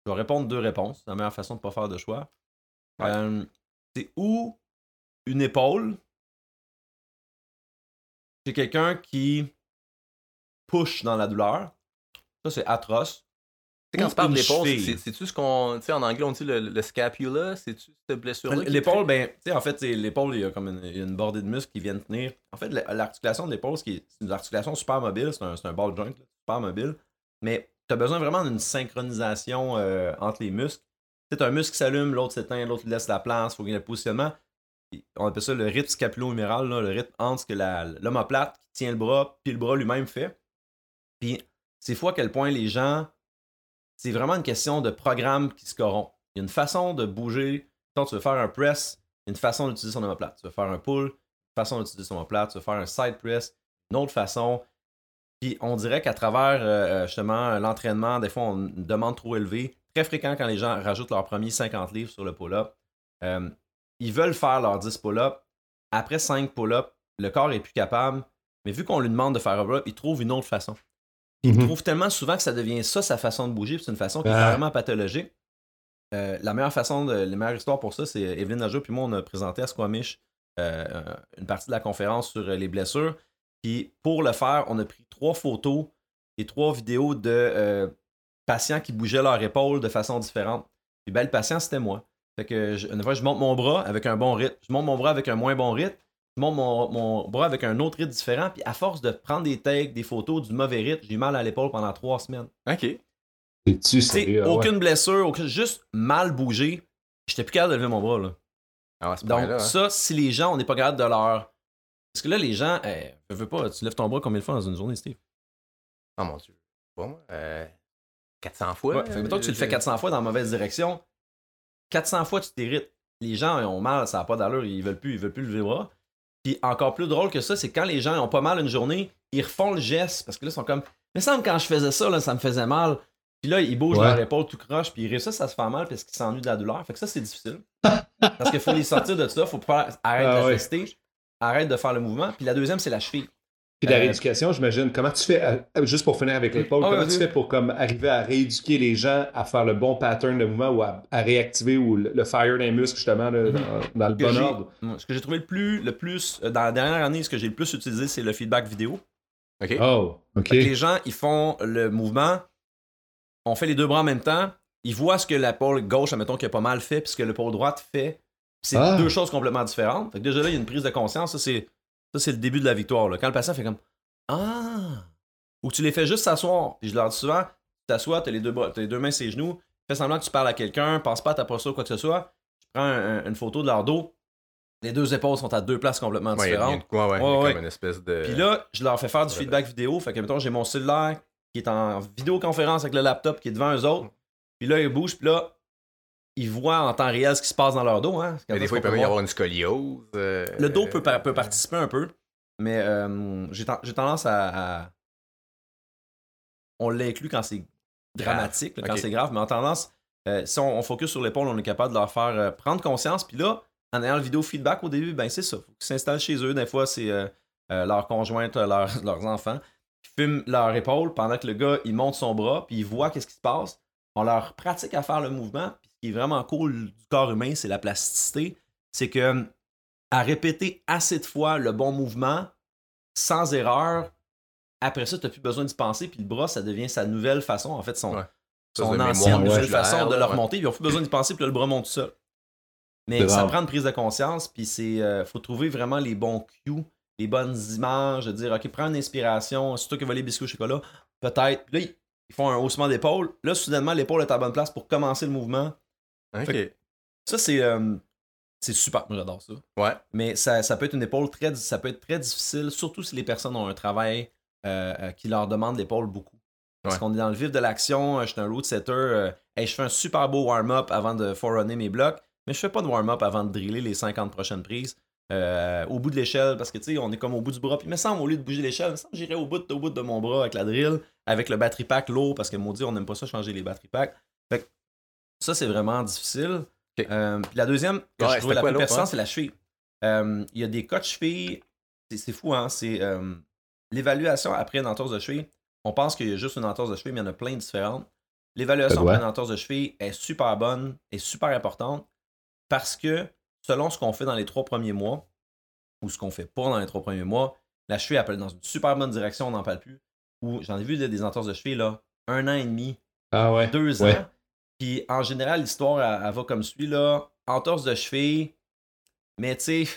Je vais répondre deux réponses. C'est la meilleure façon de ne pas faire de choix. Euh, c'est où une épaule. C'est quelqu'un qui push dans la douleur. Ça, c'est atroce. Tu sais, quand tu parles d'épaule, c'est-tu ce qu'on. Tu sais, en anglais, on dit le, scapula, c'est-tu cette blessure-là? L'épaule, ben, tu sais, en fait, l'épaule, il y a comme une, une, bordée de muscles qui viennent tenir. En fait, l'articulation de l'épaule, c'est une articulation super mobile, c'est un, un, ball joint, super mobile. Mais tu as besoin vraiment d'une synchronisation euh, entre les muscles. Tu un muscle qui s'allume, l'autre s'éteint, l'autre laisse la place, il faut qu'il y ait le positionnement. On appelle ça le rythme scapulo-huméral, le rythme entre ce que l'homoplate qui tient le bras, puis le bras lui-même fait. Puis c'est fou à quel point les gens c'est vraiment une question de programme qui se corrompt. Il y a une façon de bouger. Quand tu veux faire un press, il y a une façon d'utiliser son omoplate. Tu veux faire un pull, une façon d'utiliser son omoplate. Tu veux faire un side press, une autre façon. Puis on dirait qu'à travers euh, euh, justement l'entraînement, des fois on demande trop élevée. Très fréquent quand les gens rajoutent leurs premiers 50 livres sur le pull-up. Euh, ils veulent faire leurs 10 pull-up. Après 5 pull-up, le corps est plus capable. Mais vu qu'on lui demande de faire un pull-up, il trouve une autre façon. Il mhm. trouve tellement souvent que ça devient ça sa façon de bouger, c'est une façon qui est vraiment pathologique. euh, la meilleure façon, de, la meilleure histoire pour ça, c'est Evelyne Najou puis moi, on a présenté à Squamish euh, une partie de la conférence sur les blessures. Puis pour le faire, on a pris trois photos et trois vidéos de patients qui bougeaient leur épaule de façon différente. Puis ben, le patient, c'était moi. Fait que je, une fois, je monte mon bras avec un bon rythme, je monte mon bras avec un moins bon rythme, je monte mon, bras avec un autre rythme différent, puis à force de prendre des takes, des photos du mauvais rythme, j'ai eu mal à l'épaule pendant trois semaines. OK. tu aucune blessure, juste mal bougé. J'étais plus capable de lever mon bras. Là. Ah, Donc, hein. ça, si les gens, on n'est pas capable de leur. Parce que là, les gens, eh, je veux pas, tu lèves ton bras combien de fois dans une journée, Steve? Oh mon dieu. Bon, euh, 400 fois. Ouais, fait que tu le fais 400 fois dans la mauvaise direction. 400 fois, tu t'irrites. Les gens ont mal, ça n'a pas d'allure, ils veulent plus, ils veulent plus lever le bras. Puis encore plus drôle que ça, c'est quand les gens ont pas mal une journée, ils refont le geste parce que là, ils sont comme. Mais ça me quand je faisais ça, là, ça me faisait mal. Puis là, ils bougent leur épaule tout croche, puis ils réussissent à se faire mal parce qu'ils s'ennuient de la douleur. Fait que ça, c'est difficile. parce qu'il faut les sortir de ça, faut pas arrête ah de rester, arrête de faire le mouvement. Puis la deuxième, c'est la cheville. Puis la euh, rééducation, j'imagine, comment tu fais, euh, juste pour finir avec l'épaule, ah, comment tu fais pour comme arriver à rééduquer les gens à faire le bon pattern de mouvement ou à, réactiver ou le, fire des muscles justement mhm. dans, le bon ordre? Ce que j'ai trouvé le plus, le plus, euh, dans la dernière année, ce que j'ai le plus utilisé, c'est le feedback vidéo. OK. Oh, OK. Les gens, ils font le mouvement, on fait les deux bras en même temps, ils voient ce que l'épaule gauche, admettons, qui a pas mal fait, puis ce que l'épaule droite fait. C'est ah. deux choses complètement différentes. Fait que déjà là, il y a une prise de conscience. Ça, c'est ça, c'est le début de la victoire. Là. Quand le patient fait comme Ah Ou tu les fais juste s'asseoir. Puis je leur dis souvent Tu t'assois, tu les, deux, as les deux mains sur les genoux, fais semblant que tu parles à quelqu'un, pense pas à ta posture ou quoi que ce soit. Tu prends une photo de leur dos. Les deux épaules sont à deux places complètement différentes. Ouais, ouais, ouais, Comme une espèce de... Puis là, je leur fais faire du feedback vidéo. Fait que, mettons, j'ai mon cellulaire qui est en vidéoconférence avec le laptop qui est devant eux autres. Puis là, ils bougent. Puis là, ils voient en temps réel ce qui se passe dans leur dos. Hein, des fois, il peut y avoir une scoliose. Euh, le dos peut, peut, participer un peu, mais euh, j'ai tendance à, On l'inclut quand c'est dramatique, quand c'est grave, mais en tendance, euh, si on, focus sur l'épaule, on est capable de leur faire prendre conscience. Puis là, en ayant le vidéo feedback au début, ben c'est ça. Faut qu'ils s'installent chez eux. Des fois, c'est leur conjointe, leurs enfants qui filment leur épaule pendant que le gars, il monte son bras, puis il voit qu'est-ce qui se passe. On leur pratique à faire le mouvement, qui est vraiment cool du corps humain, c'est la plasticité. C'est que à répéter assez de fois le bon mouvement, sans erreur, après ça, tu n'as plus besoin d'y penser, puis le bras, ça devient sa nouvelle façon, en fait, son, son ancienne nouvelle façon de le remonter, puis ils n'ont plus besoin d'y penser, puis là, le bras monte tout seul. Mais ça prend une prise de conscience, puis c'est euh, faut trouver vraiment les bons cues, les bonnes images, de dire, OK, prends une inspiration, c'est toi qui vas les biscuits au chocolat, peut-être. Puis là, ils font un haussement d'épaule. Là, soudainement, l'épaule est à bonne place pour commencer le mouvement. OK. Ça, c'est. Euh, c'est super, moi j'adore ça. Ouais. Mais ça, ça, peut être une épaule très. Ça peut être très difficile, surtout si les personnes ont un travail euh, euh, qui leur demande l'épaule beaucoup. Parce qu'on est dans le vif de l'action, je suis un route setter, je fais un super beau warm-up avant de forerunner mes blocs, mais je fais pas de warm-up avant de driller les 50 prochaines prises. au bout de l'échelle, parce que tu sais, on est comme au bout du bras. Puis il me semble, au lieu de bouger l'échelle, j'irais au bout, au bout de mon bras avec la drill, avec le battery pack lourd, parce que maudit, on n'aime pas ça changer les battery packs. Fait ça, c'est vraiment difficile. Euh, la deuxième, que je trouve la plus pertinente, c'est la cheville. Euh, il y a des cas de cheville, c'est fou, hein? C'est euh, l'évaluation après une entorse de cheville. On pense qu'il y a juste une entorse de cheville, mais il y en a plein de différentes. L'évaluation après une entorse de cheville est super bonne et super importante parce que selon ce qu'on fait dans les trois premiers mois ou ce qu'on fait pas dans les trois premiers mois, la cheville appelle dans une super bonne direction, on n'en parle plus. Ou j'en ai vu des entorses de cheville là, un an et demi, ah ouais. deux ans. Puis en général, l'histoire, elle, va comme suit, là. Entorse de cheville, mais tu sais,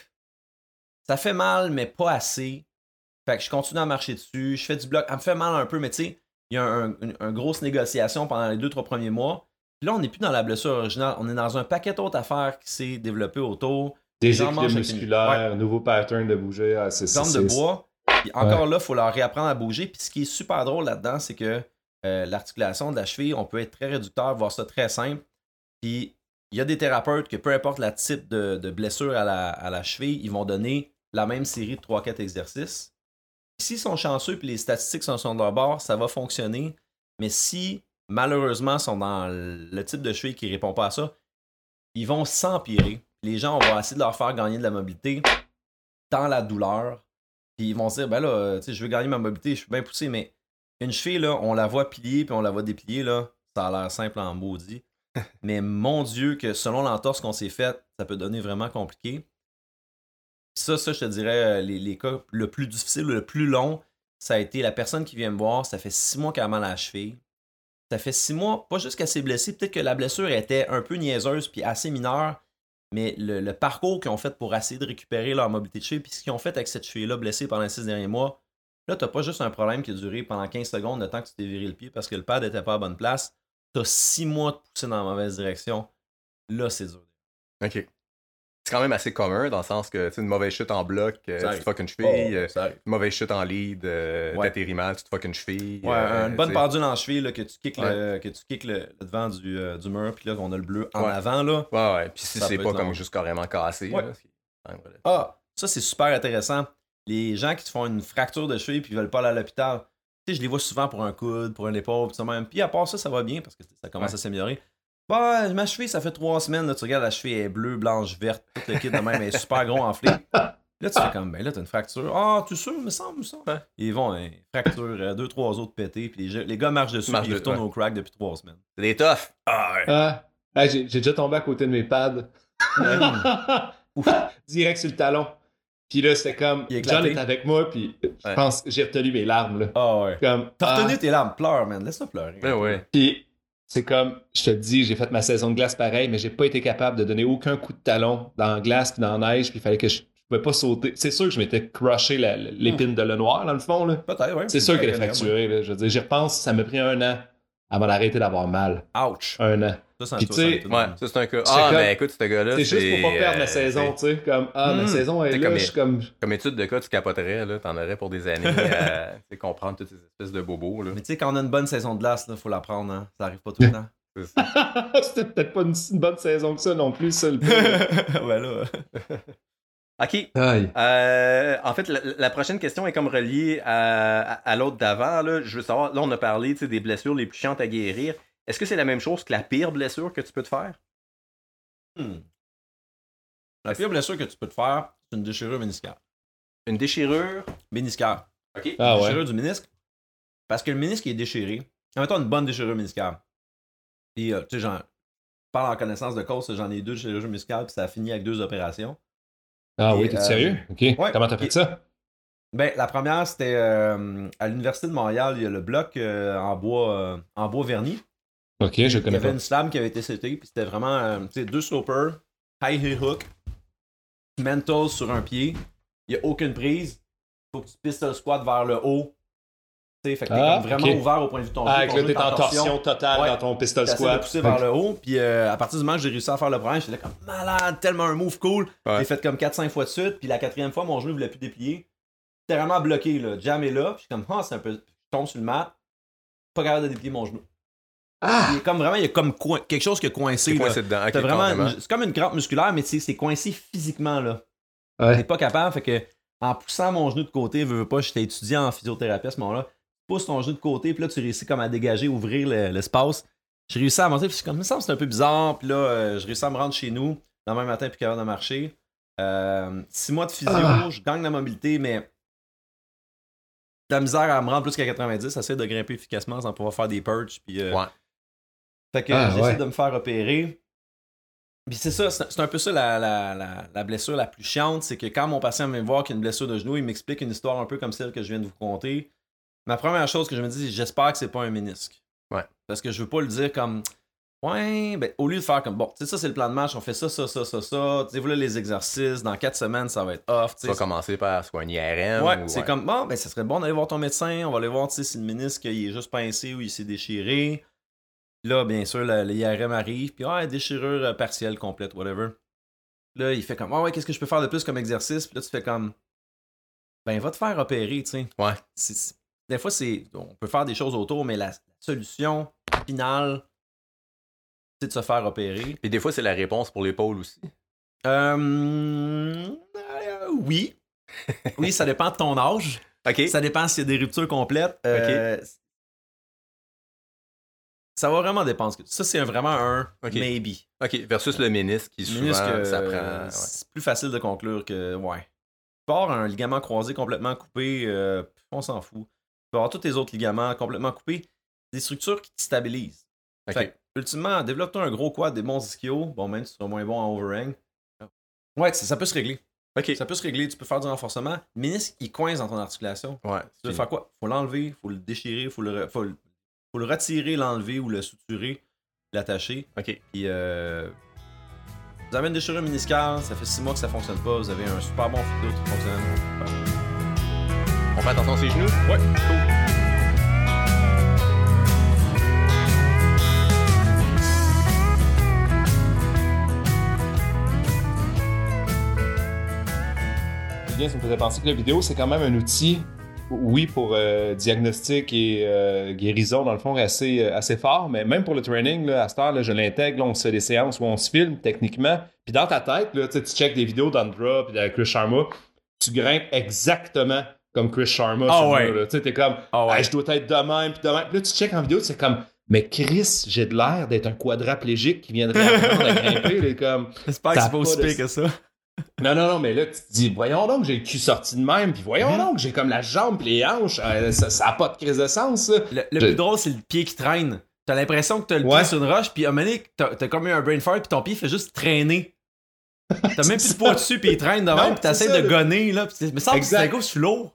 ça fait mal, mais pas assez. Fait que je continue à marcher dessus, je fais du bloc. Elle me fait mal un peu, mais tu sais, il y a une, grosse négociation pendant les deux, trois premiers mois. Puis là, on n'est plus dans la blessure originale. On est dans un paquet d'autres affaires qui s'est développé autour. Des équilibres musculaires, nouveau pattern de bouger. Ah, c'est de bois. Puis encore là, il faut leur réapprendre à bouger. Puis ce qui est super drôle là-dedans, c'est que euh, l'articulation de la cheville, on peut être très réducteur, voir ça très simple. Puis il y a des thérapeutes que peu importe le type de, blessure à la, cheville, ils vont donner la même série de 3-4 exercices. S'ils sont chanceux et les statistiques sont sur leur bord, ça va fonctionner. Mais si malheureusement sont dans le type de cheville qui ne répond pas à ça, ils vont s'empirer. Les gens vont essayer de leur faire gagner de la mobilité dans la douleur. Puis ils vont se dire, ben là, je veux gagner ma mobilité, je suis bien poussé, mais une cheville, là, on la voit plier puis on la voit déplier, là, ça a l'air simple en maudit. Mais mon Dieu, que selon l'entorse qu'on s'est faite, ça peut donner vraiment compliqué. Ça, ça, je te dirais, les, les cas le plus difficile, le plus long, ça a été la personne qui vient me voir, ça fait six mois qu'elle a mal à la cheville. Ça fait six mois, pas juste qu'elle s'est blessée, peut-être que la blessure était un peu niaiseuse puis assez mineure, mais le, parcours qu'ils ont fait pour essayer de récupérer leur mobilité de cheville, puis ce qu'ils ont fait avec cette cheville-là blessée pendant les six derniers mois, là, t'as pas juste un problème qui a duré pendant 15 secondes le temps que tu t'es viré le pied parce que le pad n'était pas à bonne place. T'as six mois de pousser dans la mauvaise direction. Là, c'est dur. OK c'est quand même assez commun dans le sens que tu une mauvaise chute en bloc, euh, tu te fuck une cheville. Oh, euh, une mauvaise chute en lead, euh, ouais. t'atterris mal, tu te fuck une cheville. Ouais, une bonne pendule en cheville là, que tu kicks, le, que tu kicks le, devant du, du, mur, puis là, on a le bleu en avant. Là, ouais, ouais. Puis si c'est pas comme juste carrément cassé. Là, ah, ça, c'est super intéressant. Les gens qui te font une fracture de cheville puis veulent pas aller à l'hôpital, tu sais, je les vois souvent pour un coude, pour un épaule, puis ça même. Puis à part ça, ça va bien parce que ça commence à s'améliorer. Bah, ma cheville, ça fait trois semaines, là, tu regardes, la cheville est bleue, blanche, verte, tout le kit de même est super gros enflé. Là, tu fais comme, ben là, t'as une fracture. Ah, tu sûr, me semble, semble. Ils vont, hein, fracture, euh, deux, trois autres pétés, puis les, les, gars marchent dessus, puis ils retournent au crack depuis trois semaines. C'est des toughs. Ah, ouais. Ah, j'ai déjà tombé à côté de mes pads. Direct sur le talon. Puis là, c'était comme, John est avec moi, puis je pense que j'ai retenu mes larmes, là. Ah ouais. Comme, T'as retenu ah. tes larmes, pleure, man, laisse-toi pleurer. Ben ouais. Puis c'est comme, je te dis, j'ai fait ma saison de glace pareil, mais j'ai pas été capable de donner aucun coup de talon dans la glace puis dans la neige, puis il fallait que je, pouvais pas sauter. C'est sûr que je m'étais crushé l'épine de le noir, dans le fond. Là. Peut-être, oui. C'est sûr qu'elle est fracturée. Je veux dire, j'y repense, ça m'a pris un an avant d'arrêter d'avoir mal. Ouch. Un an. Ça, c'est un, ouais, ça, c'est un cas. Ah, mais écoute, ce gars-là. C'est juste pour pas perdre la euh, saison, tu sais. Comme, ah, ma hmm. saison est là, comme, je suis comme. Comme étude de cas, tu capoterais, là. T'en aurais pour des années à comprendre toutes ces espèces de bobos, là. Mais tu sais, quand on a une bonne saison de glace, il faut la prendre, hein. Ça arrive pas tout le temps. C'était peut-être pas une, bonne saison que ça non plus, ça, le là. OK. Euh, en fait, la, prochaine question est comme reliée à, l'autre d'avant. Je veux savoir, là, on a parlé des blessures les plus chiantes à guérir. Est-ce que c'est la même chose que la pire blessure que tu peux te faire? Hmm. La pire blessure que tu peux te faire, c'est une déchirure méniscale. Une déchirure? Méniscale. OK. Ah, une déchirure du ménisque. Parce que le ménisque est déchiré. En même temps, une bonne déchirure méniscale. Puis, euh, tu sais, j'en parle en connaissance de cause, j'en ai deux chirurgie muscale, puis ça a fini avec deux opérations. Ah oui, t'es sérieux? Euh, OK. Comment t'as fait ça? Ben, la première, c'était euh, à l'Université de Montréal, il y a le bloc en bois en bois verni. OK, je connais Il y avait une slam qui avait été setée, puis c'était vraiment, tu sais, deux slopers, high heel hook, mental sur un pied, il n'y a aucune prise, faut que tu pistes le squat vers le haut, fait que t'es ah, vraiment ouvert au point de vue de ton Ah, avec là, t'es en torsion totale dans ton pistol squat. poussé vers le haut. Puis euh, à partir du moment que j'ai réussi à faire le premier, j'étais comme malade, tellement un move cool. J'ai fait comme 4-5 fois de suite. Puis la quatrième fois, mon genou ne voulait plus déplier. J'étais vraiment bloqué, là. Jam est là. Puis je suis comme, ah, c'est un peu. Je tombe sur le mat. Pas capable de déplier mon genou. Ah! Il est comme vraiment, il y a comme quelque chose qui est coincé. Coincé dedans. vraiment c'est comme une crampe musculaire, mais c'est coincé physiquement, là. Ouais. T'es pas capable. Fait que en poussant mon genou de côté, veux, veux pas, j'étais étudiant en physiothérapie à ce moment-là pousses ton jeu de côté, puis là, tu réussis comme à dégager, ouvrir l'espace. j'ai réussi à monter, puis comme ça, c'est un peu bizarre. Puis là, euh, je réussis à me rendre chez nous, le même matin, puis capable de marcher. Euh, six mois de physio, ah. je gagne la mobilité, mais la misère à me rendre plus qu'à 90, j'essaie de grimper efficacement sans pouvoir faire des purges. Puis, euh, ouais. Fait que ah, j'essaie de me faire opérer. Puis c'est ça, c'est un peu ça la, la, la, blessure la plus chiante, c'est que quand mon patient vient me voir qu'il a une blessure de genou, il m'explique une histoire un peu comme celle que je viens de vous conter. Ma première chose que je me dis, j'espère que c'est pas un ménisque. Ouais. Parce que je veux pas le dire comme. Ouais, ben, au lieu de faire comme bon, tu sais, ça c'est le plan de match, on fait ça, ça, ça, ça, ça. Tu sais, voilà les exercices, dans quatre semaines, ça va être off. Tu vas commencer par soit un IRM. Ouais, c'est comme bon, ben, ça serait bon d'aller voir ton médecin, on va aller voir, si le ménisque il est juste pincé ou il s'est déchiré. Là, bien sûr, l'IRM arrive, puis ouais, déchirure euh, partielle, complète, whatever. Là, il fait comme, oh, ouais, qu'est-ce que je peux faire de plus comme exercice? Puis là, tu fais comme, ben, va te faire opérer, tu sais. Ouais des fois, c'est on peut faire des choses autour, mais la, solution finale, c'est de se faire opérer. Et des fois, c'est la réponse pour l'épaule aussi. Euh, oui. oui, ça dépend de ton âge. OK. Ça dépend s'il y a des ruptures complètes. Euh, ça va vraiment dépendre. Ça, c'est vraiment un maybe. OK. Versus le ménisque qui souvent, ça prend. C'est plus facile de conclure que, ouais. Par un ligament croisé complètement coupé, euh, on s'en fout avoir tous tes autres ligaments complètement coupés. Des structures qui te stabilisent. ultimement, développe-toi un gros quad, des bons ischios. Bon, même si tu seras moins bon en overhang. Ouais, ça, ça peut se régler. Ok. Ça peut se régler, tu peux faire du renforcement. Ménisque, il coince dans ton articulation. Ouais. Tu veux faire quoi? Faut l'enlever, faut le déchirer, faut le, faut le, faut le retirer, l'enlever ou le suturer, l'attacher. Ok. Puis euh, vous avez une déchirure méniscale, ça fait 6 mois que ça fonctionne pas, vous avez un super bon physio qui fonctionne. On fait attention à ses genoux? Ouais. Julien, ça me faisait penser que la vidéo, c'est quand même un outil, oui, pour euh, diagnostic et euh, guérison, dans le fond, assez, euh, assez fort, mais même pour le training, là, à cette heure, là, je l'intègre, là, on se fait des séances où on se filme techniquement, puis dans ta tête, là, tu sais, tu check des vidéos d'Andra puis de Chris Sharma, tu grimpes exactement comme Chris Sharma. Ah ouais. Tu sais, t'es comme, Ah Hey, je dois être de même, puis de même. Puis là, tu check en vidéo, c'est comme, mais Chris, j'ai de l'air d'être un quadraplégique qui viendrait à grimper. là, comme, J'espère que c'est pas aussi pire que ça. Non, non, non, mais là, tu te dis, voyons donc, j'ai le cul sorti de même, puis voyons Mhm. donc, j'ai comme la jambe pis les hanches. Euh, ça, ça a pas de crise de sens, ça. Le, le Je- plus drôle, c'est le pied qui traîne. T'as l'impression que t'as le Ouais. pied sur une roche, puis à un moment donné, t'as comme eu un brain fart, puis ton pied fait juste traîner. T'as même plus de poids dessus, puis il traîne de Non, même, puis t'essaies de gonner, là. Puis mais ça, c'est je suis lourd.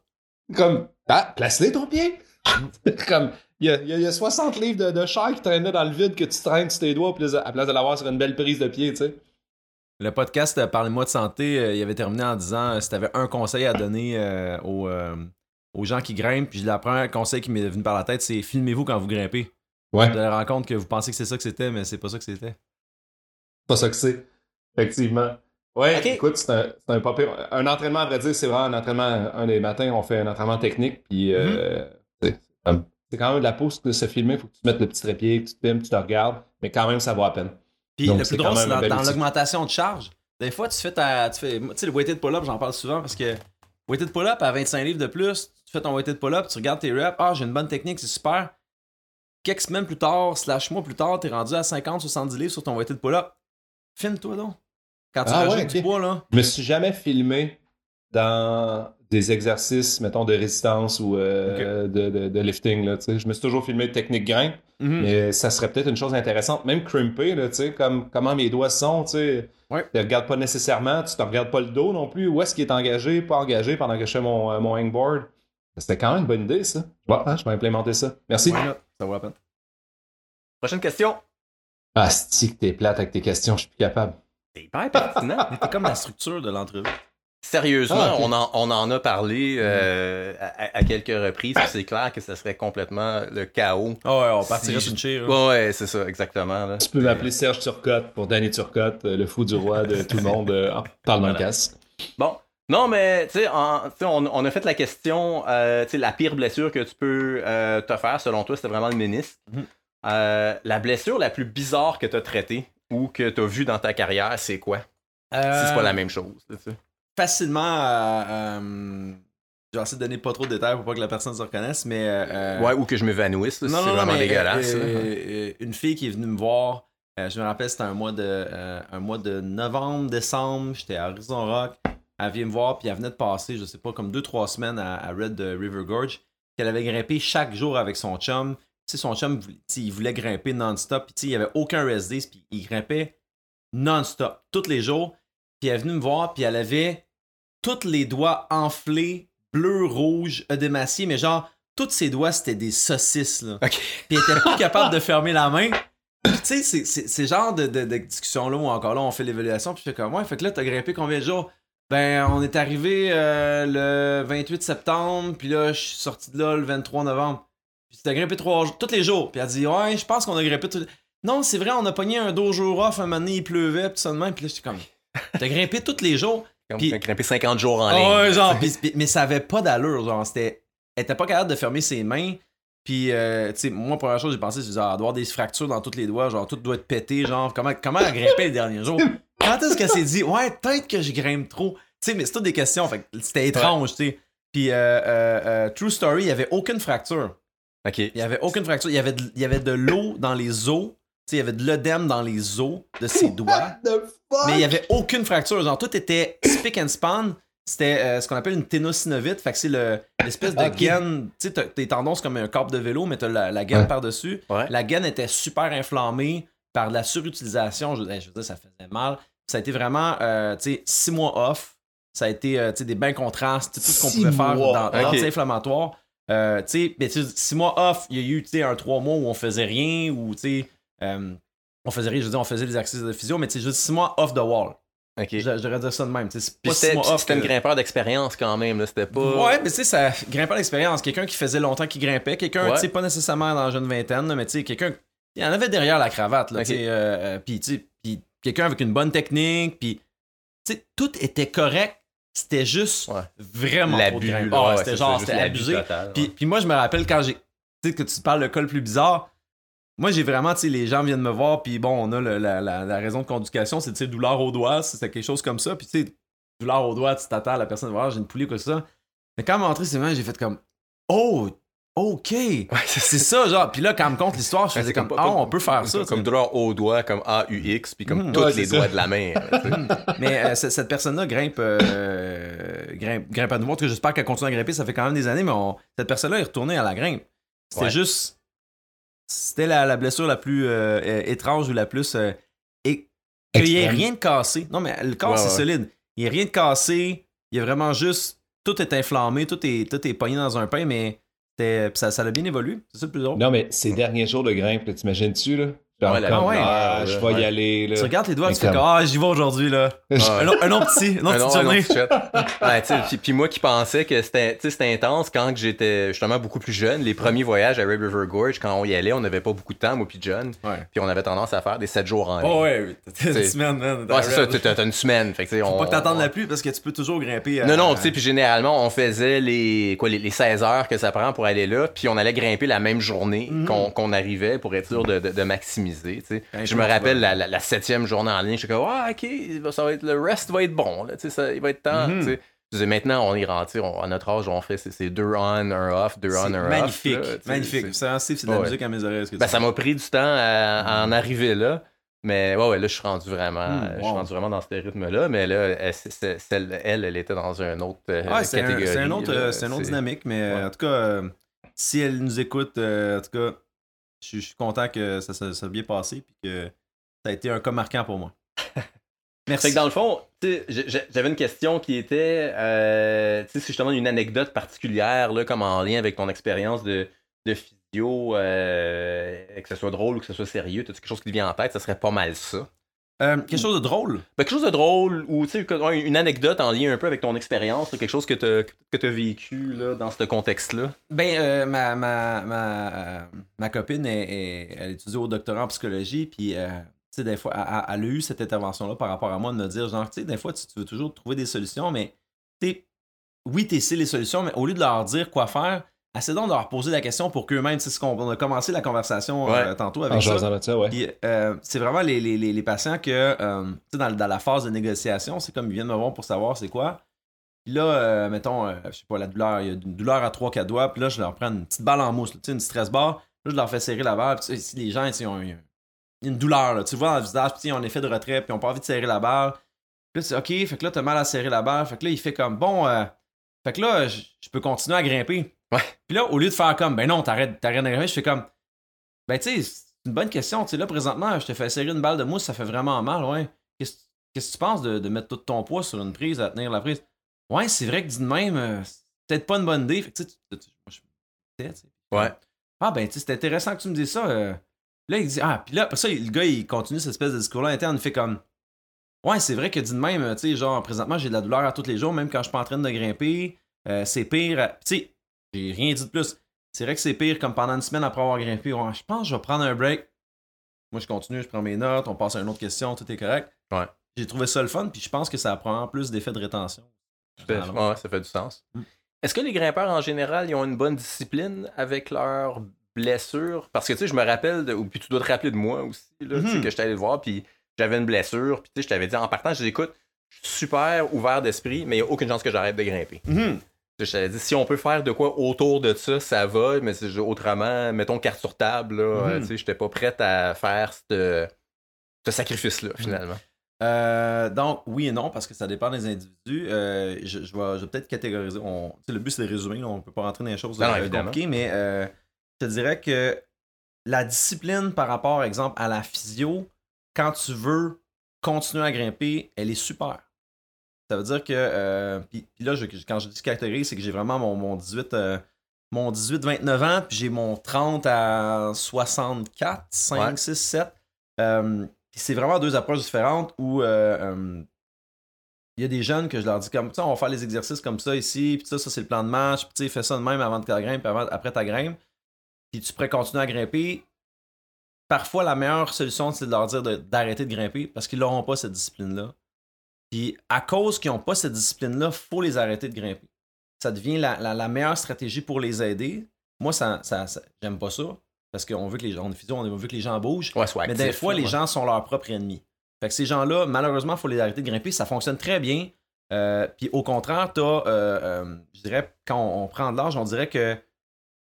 Comme, ah, place-les ton pied. comme, il y a, il y a- il y a 60 livres de, de chair qui traînaient dans le vide que tu traînes sur tes doigts, à place de l'avoir sur une belle prise de pied, tu sais. Le podcast euh, Parlez-moi de santé, euh, il avait terminé en disant euh, si t'avais un conseil à donner euh, aux, euh, aux gens qui grimpent, puis la première conseil qui m'est venu par la tête, c'est filmez-vous quand vous grimpez. Ouais. Vous allez rendre compte que vous pensez que c'est ça que c'était, mais c'est pas ça que c'était. pas ça que c'est. Effectivement. Ouais, Ok. écoute, c'est un, un pas pire- Un entraînement, à vrai dire, c'est vraiment un entraînement. Un des matins, on fait un entraînement technique, puis euh, c'est quand même de la pause de se filmer. Faut que tu te mettes le petit trépied, que tu te filmes, tu te regardes, mais quand même, ça vaut à peine. Puis Donc, le plus drôle, c'est dans, l'augmentation de charge. Des fois, tu fais ta. Tu fais, tu sais, le weighted pull-up, j'en parle souvent parce que weighted pull-up à 25 livres de plus, tu fais ton weighted pull-up, tu regardes tes reps, ah, j'ai une bonne technique, c'est super. Quelques semaines plus tard, slash mois plus tard, t'es rendu à 50-70 livres sur ton weighted pull-up. Filme-toi donc. Quand tu Ah rajoutes ouais, du poids, là. Je me suis jamais filmé dans des exercices, mettons, de résistance ou euh, de, de- de lifting. Là, je me suis toujours filmé de technique grimpe, Mhm. mais ça serait peut-être une chose intéressante. Même crimper, là, comme comment mes doigts sont, tu sais. Ouais. Tu regardes pas nécessairement, tu te regardes pas le dos non plus. Où est-ce qu'il est engagé, pas engagé pendant que je fais mon, euh, mon hangboard. C'était quand même une bonne idée, ça. Ouais, hein, je vais implémenter ça. Merci. Ça vaut la peine. Prochaine question. Ah, que t'es plate avec tes questions, je suis plus capable. C'est hyper pertinent. Mais t'es comme la structure de l'entrevue. Sérieusement, Ah, on, en, on en a parlé euh, à, à quelques reprises. puis C'est clair que ça serait complètement le chaos. Ah ouais, on Si partirait sur une là. Ouais, c'est ça, exactement. là. Tu peux m'appeler Serge Turcotte pour Danny Turcotte, euh, le fou du roi de tout le monde. euh, en le Voilà. casque. Bon. Non, mais tu sais, on, on a fait la question, euh, tu sais, la pire blessure que tu peux euh, te faire, selon toi, c'était vraiment le ménisque. Mhm. Euh, la blessure la plus bizarre que tu as traitée ou que tu as vue dans ta carrière, c'est quoi? Si c'est pas la même chose. tu sais. Facilement. euh, euh, je vais essayer de donner pas trop de détails pour pas que la personne se reconnaisse, mais. euh, euh, Ouais, ou que je m'évanouisse, c'est vraiment mais, dégueulasse. euh, euh, une fille qui est venue me voir, euh, je me rappelle, c'était un mois de euh, un mois de novembre, décembre, j'étais à Horizon Rock. Elle vient me voir, puis elle venait de passer, je sais pas, comme 2-3 semaines à, à Red euh, River Gorge. Qu'elle avait grimpé chaque jour avec son chum. Tu sais, son chum, il voulait grimper non-stop, puis il y avait aucun rest puis il grimpait non-stop, tous les jours. Puis elle est venue me voir, puis elle avait tous les doigts enflés, bleu, rouge, œdémaciés, mais genre, tous ses doigts, c'était des saucisses, là. Ok. Puis elle était plus capable de fermer la main. Tu sais, c'est- c'est c'est genre de, de, de discussion-là où encore là, on fait l'évaluation, puis je fais comme, ouais, fait que là, t'as grimpé combien de jours? Ben, on est arrivé euh, le 28 septembre, puis là, je suis sorti de là le 23 novembre. Puis t'as grimpé trois jours, tous les jours. Puis elle dit, ouais, je pense qu'on a grimpé tous les... Non, c'est vrai, on a pogné un deux jours off, un moment donné, il pleuvait, puis ça de même. Puis là, j'étais comme, t'as grimpé tous les jours? Comme Puis- grimper 50 jours en Ah ligne. ouais, genre, pis- pis- mais ça avait pas d'allure, genre, c'était... Elle était pas capable de fermer ses mains, puis, euh, tu sais, moi, première chose, j'ai pensé, c'est genre, avoir des fractures dans tous les doigts, genre, tout doit être pété, genre, comment, comment elle grimpait les derniers jours? Quand est-ce qu'elle s'est dit, ouais, peut-être que je grimpe trop? Tu sais, mais c'est toutes des questions, fait que c'était étrange, tu sais. Puis, euh, euh, euh, True Story, il y avait aucune fracture. Ok. Il y avait aucune fracture. Il y avait de, il y avait de l'eau dans les os, tu sais, il y avait de l'œdème dans les os de ses doigts. The fuck? Mais il y avait aucune fracture. Genre, tout était spick and span. c'était euh, ce qu'on appelle une ténosynovite. Fait que c'est l'espèce de gaine. Tu sais, tes tendons, c'est comme un corps de vélo, mais t'as la, la gaine par-dessus. La gaine était super inflammée par la surutilisation. Je, je veux dire, ça faisait mal. Ça a été vraiment, euh, tu sais, six mois off. Ça a été, euh, tu des bains contrastes, tout ce qu'on pouvait faire dans l'anti-inflammatoire. tu sais, six mois off, il y a eu, tu un trois mois où on faisait rien, ou, tu sais, on faisait je veux dire, on faisait des exercices de physio, mais tu sais, juste six mois off the wall. J'aurais dit ça de même. C'était une grimpeur d'expérience quand même. C'était pas. Ouais, mais tu sais, ça grimpeur d'expérience. Quelqu'un qui faisait longtemps qu'il grimpait. Quelqu'un, tu sais, pas nécessairement dans la jeune vingtaine, mais tu sais, quelqu'un. Il y en avait derrière la cravate. Là, okay. euh, euh puis, quelqu'un avec une bonne technique. Puis, tu sais, tout était correct. C'était juste vraiment l'abus. Oh, c'était genre, c'était abusé. Puis, moi, je me rappelle quand j'ai. Tu sais, que tu parles le col plus bizarre moi, j'ai vraiment, tu sais, les gens viennent me voir, puis bon, on a la, la, raison de conducation, c'est, tu sais, douleur au doigt, c'est quelque chose comme ça, puis tu sais, douleur au doigt, tu t'attends à la personne, voir, j'ai une poulie, quoi, ça. Mais quand m'est entré, c'est j'ai fait comme, oh, OK. c'est ça, genre. Puis là, quand on me compte l'histoire, je faisais comme, ah, on peut faire ça. Comme douleur au doigt, comme A-U-X, puis comme mm. tous les doigts de la main. Mais euh, cette personne-là grimpe, euh, grimpe, grimpe, à nouveau. J'espère qu'elle continue à grimper. Ça fait quand même des années, mais cette personne-là est retournée à la grimpe. C'était juste c'était la, blessure la plus euh, étrange ou la plus. Euh, et qu'il n'y ait rien de cassé. Non, mais le corps, c'est solide. Il n'y a rien de cassé. Il y a vraiment juste. Tout est inflammé, tout est, tout est pogné dans un pain, mais ça, ça a bien évolué. C'est ça le plus drôle. Non, mais ces derniers jours de grimpe, t'imagines-tu, là? Ah, je vais y aller. Là. Tu regardes les doigts, tu fais comme Ah, j'y vais aujourd'hui. là. un, autre petit, un autre journée. puis, moi qui pensais que c'était intense quand j'étais justement beaucoup plus jeune, les premiers voyages à Red River Gorge, quand on y allait, on n'avait pas beaucoup de temps, moi puis John. Puis on avait tendance à faire des 7 jours en ligne. Oh ouais, t'as une semaine, man. Ouais, c'est ça, t'as une semaine. Fait Faut pas que t'attendes la pluie parce que tu peux toujours grimper. Non, non, tu sais, puis généralement, on faisait les, quoi, les, 16 heures que ça prend pour aller là, puis on allait grimper la même journée mhm. qu'on arrivait pour être sûr de maximiser je me rappelle la, septième journée en ligne, je suis comme, ah, ok, ça va être, le rest va être bon, là, ça, il va être temps. Mhm. Maintenant, on est rentré, à notre âge, on fait c'est deux on, un off, deux on, un magnifique, off. Magnifique, magnifique. C'est de la musique à mes oreilles. Ben, ça m'a pris du temps à, en mhm. arriver là. Mais ouais, ouais, là, je suis rendu vraiment, hmm, je suis rendu vraiment dans ce rythme-là. Mais là, elle, elle, elle, était dans un autre euh, catégorie. C'est un, autre, c'est un autre dynamique. Mais en tout cas, euh, si elle nous écoute, euh, en tout cas, je suis content que ça s'est bien passé puis que ça a été un cas marquant pour moi. Merci. dans le fond, j'avais une question qui était euh, c'est justement une anecdote particulière, là, comme en lien avec ton expérience de, de physio, euh, que ce soit drôle ou que ce soit sérieux. As quelque chose qui te vient en tête, ça serait pas mal ça. Euh, quelque chose de drôle? Ben, quelque chose de drôle, ou une anecdote en lien un peu avec ton expérience, quelque chose que tu as vécu là, dans ce contexte-là? Ben, euh, ma, ma, ma, ma, copine, est, elle étudie au doctorat en psychologie, puis euh, des fois, elle, a eu cette intervention-là par rapport à moi de me dire, genre, tu sais, des fois, tu, veux toujours trouver des solutions, mais tu oui, tu sais les solutions, mais au lieu de leur dire quoi faire, assez donc de leur poser la question pour qu'eux-mêmes, c'est ce qu'on a commencé la conversation euh, tantôt avec ça. Euh, c'est vraiment les, les, les, patients que, euh, dans, dans, la phase de négociation, c'est comme ils viennent me voir pour savoir c'est quoi. Puis là, mettons, je sais pas, la douleur, il y a une douleur à 3-4 doigts, puis là, je leur prends une petite balle en mousse, une stress bar, là, je leur fais serrer la barre, puis si les gens, ils ont une douleur, là, tu vois dans le visage, puis ils ont un effet de retrait, puis ils ont pas envie de serrer la barre. Puis là, c'est OK, fait que là, t'as mal à serrer la barre, fait que là, il fait comme, bon, fait que là, je peux continuer à grimper. Ouais. Puis là, au lieu de faire comme, ben non, t'arrêtes, de je fais comme, ben tu sais, c'est une bonne question. Tu sais, là, présentement, je te fais serrer une balle de mousse, ça fait vraiment mal, ouais. Qu'est-ce, que tu penses de, de, mettre tout ton poids sur une prise, à tenir la prise? Ouais, c'est vrai que dit de même, euh, c'est peut-être pas une bonne idée. Fait que tu sais, Ouais. Ah, ben, tu sais, c'est intéressant que tu me dises ça. Euh. Là, il dit, ah, puis là, après ça, le gars, il continue cette espèce de discours-là interne, il fait comme, ouais, c'est vrai que dit de même, tu sais, genre, présentement, j'ai de la douleur à tous les jours, même quand je suis pas en train de grimper. Euh, c'est pire. Tu sais, j'ai rien dit de plus. C'est vrai que c'est pire comme pendant une semaine après avoir grimpé. je pense que je vais prendre un break. Moi, je continue, je prends mes notes, on passe à une autre question, tout est correct. Ouais. J'ai trouvé ça le fun, puis je pense que ça prend plus d'effet de rétention. ouais, ça fait du sens. Mm. Est-ce que les grimpeurs en général, ils ont une bonne discipline avec leurs blessures? Parce que tu sais, je me rappelle, de, ou puis tu dois te rappeler de moi aussi, là, mm-hmm. que je allé le voir, puis j'avais une blessure, puis tu sais, je t'avais dit en partant, je dis écoute, je suis super ouvert d'esprit, mais il n'y a aucune chance que j'arrête de grimper. Mm-hmm. Je t'avais dit, si on peut faire de quoi autour de ça, ça va, mais autrement, mettons carte sur table, là, mm j'étais pas prête à faire ce sacrifice-là, finalement. Euh, donc, oui et non, parce que ça dépend des individus. Euh, je, vais, peut-être catégoriser. On, le but, c'est de résumer. on ne peut pas rentrer dans les choses euh, compliquées, mais je te dirais que la discipline par rapport, exemple, à la physio, quand tu veux continuer à grimper, elle est super. Ça veut dire que. puis, là, quand je dis catégorie, c'est que j'ai vraiment mon, mon 18. mon 18-29 ans, puis j'ai mon 30 à 64, 5, 6, 7 c'est vraiment deux approches différentes où euh, euh, il y a des jeunes que je leur dis comme ça, on va faire les exercices comme ça ici, puis ça, ça c'est le plan de match, puis tu fais ça de même avant de ta grimpe, puis après ta grimpe, puis tu pourrais continuer à grimper. Parfois, la meilleure solution, c'est de leur dire d'arrêter de, grimper parce qu'ils n'auront pas cette discipline-là. Puis à cause qu'ils n'ont pas cette discipline-là, il faut les arrêter de grimper. Ça devient la, meilleure stratégie pour les aider. Moi, ça, ça j'aime pas ça parce qu'on veut que les gens, on veut que les gens bougent. mais des fois, les gens sont leurs propres ennemis. Fait que ces gens-là, malheureusement, il faut les arrêter de grimper. Ça fonctionne très bien. Euh, puis au contraire, as, euh, euh, je dirais, quand on, prend de l'âge, on dirait que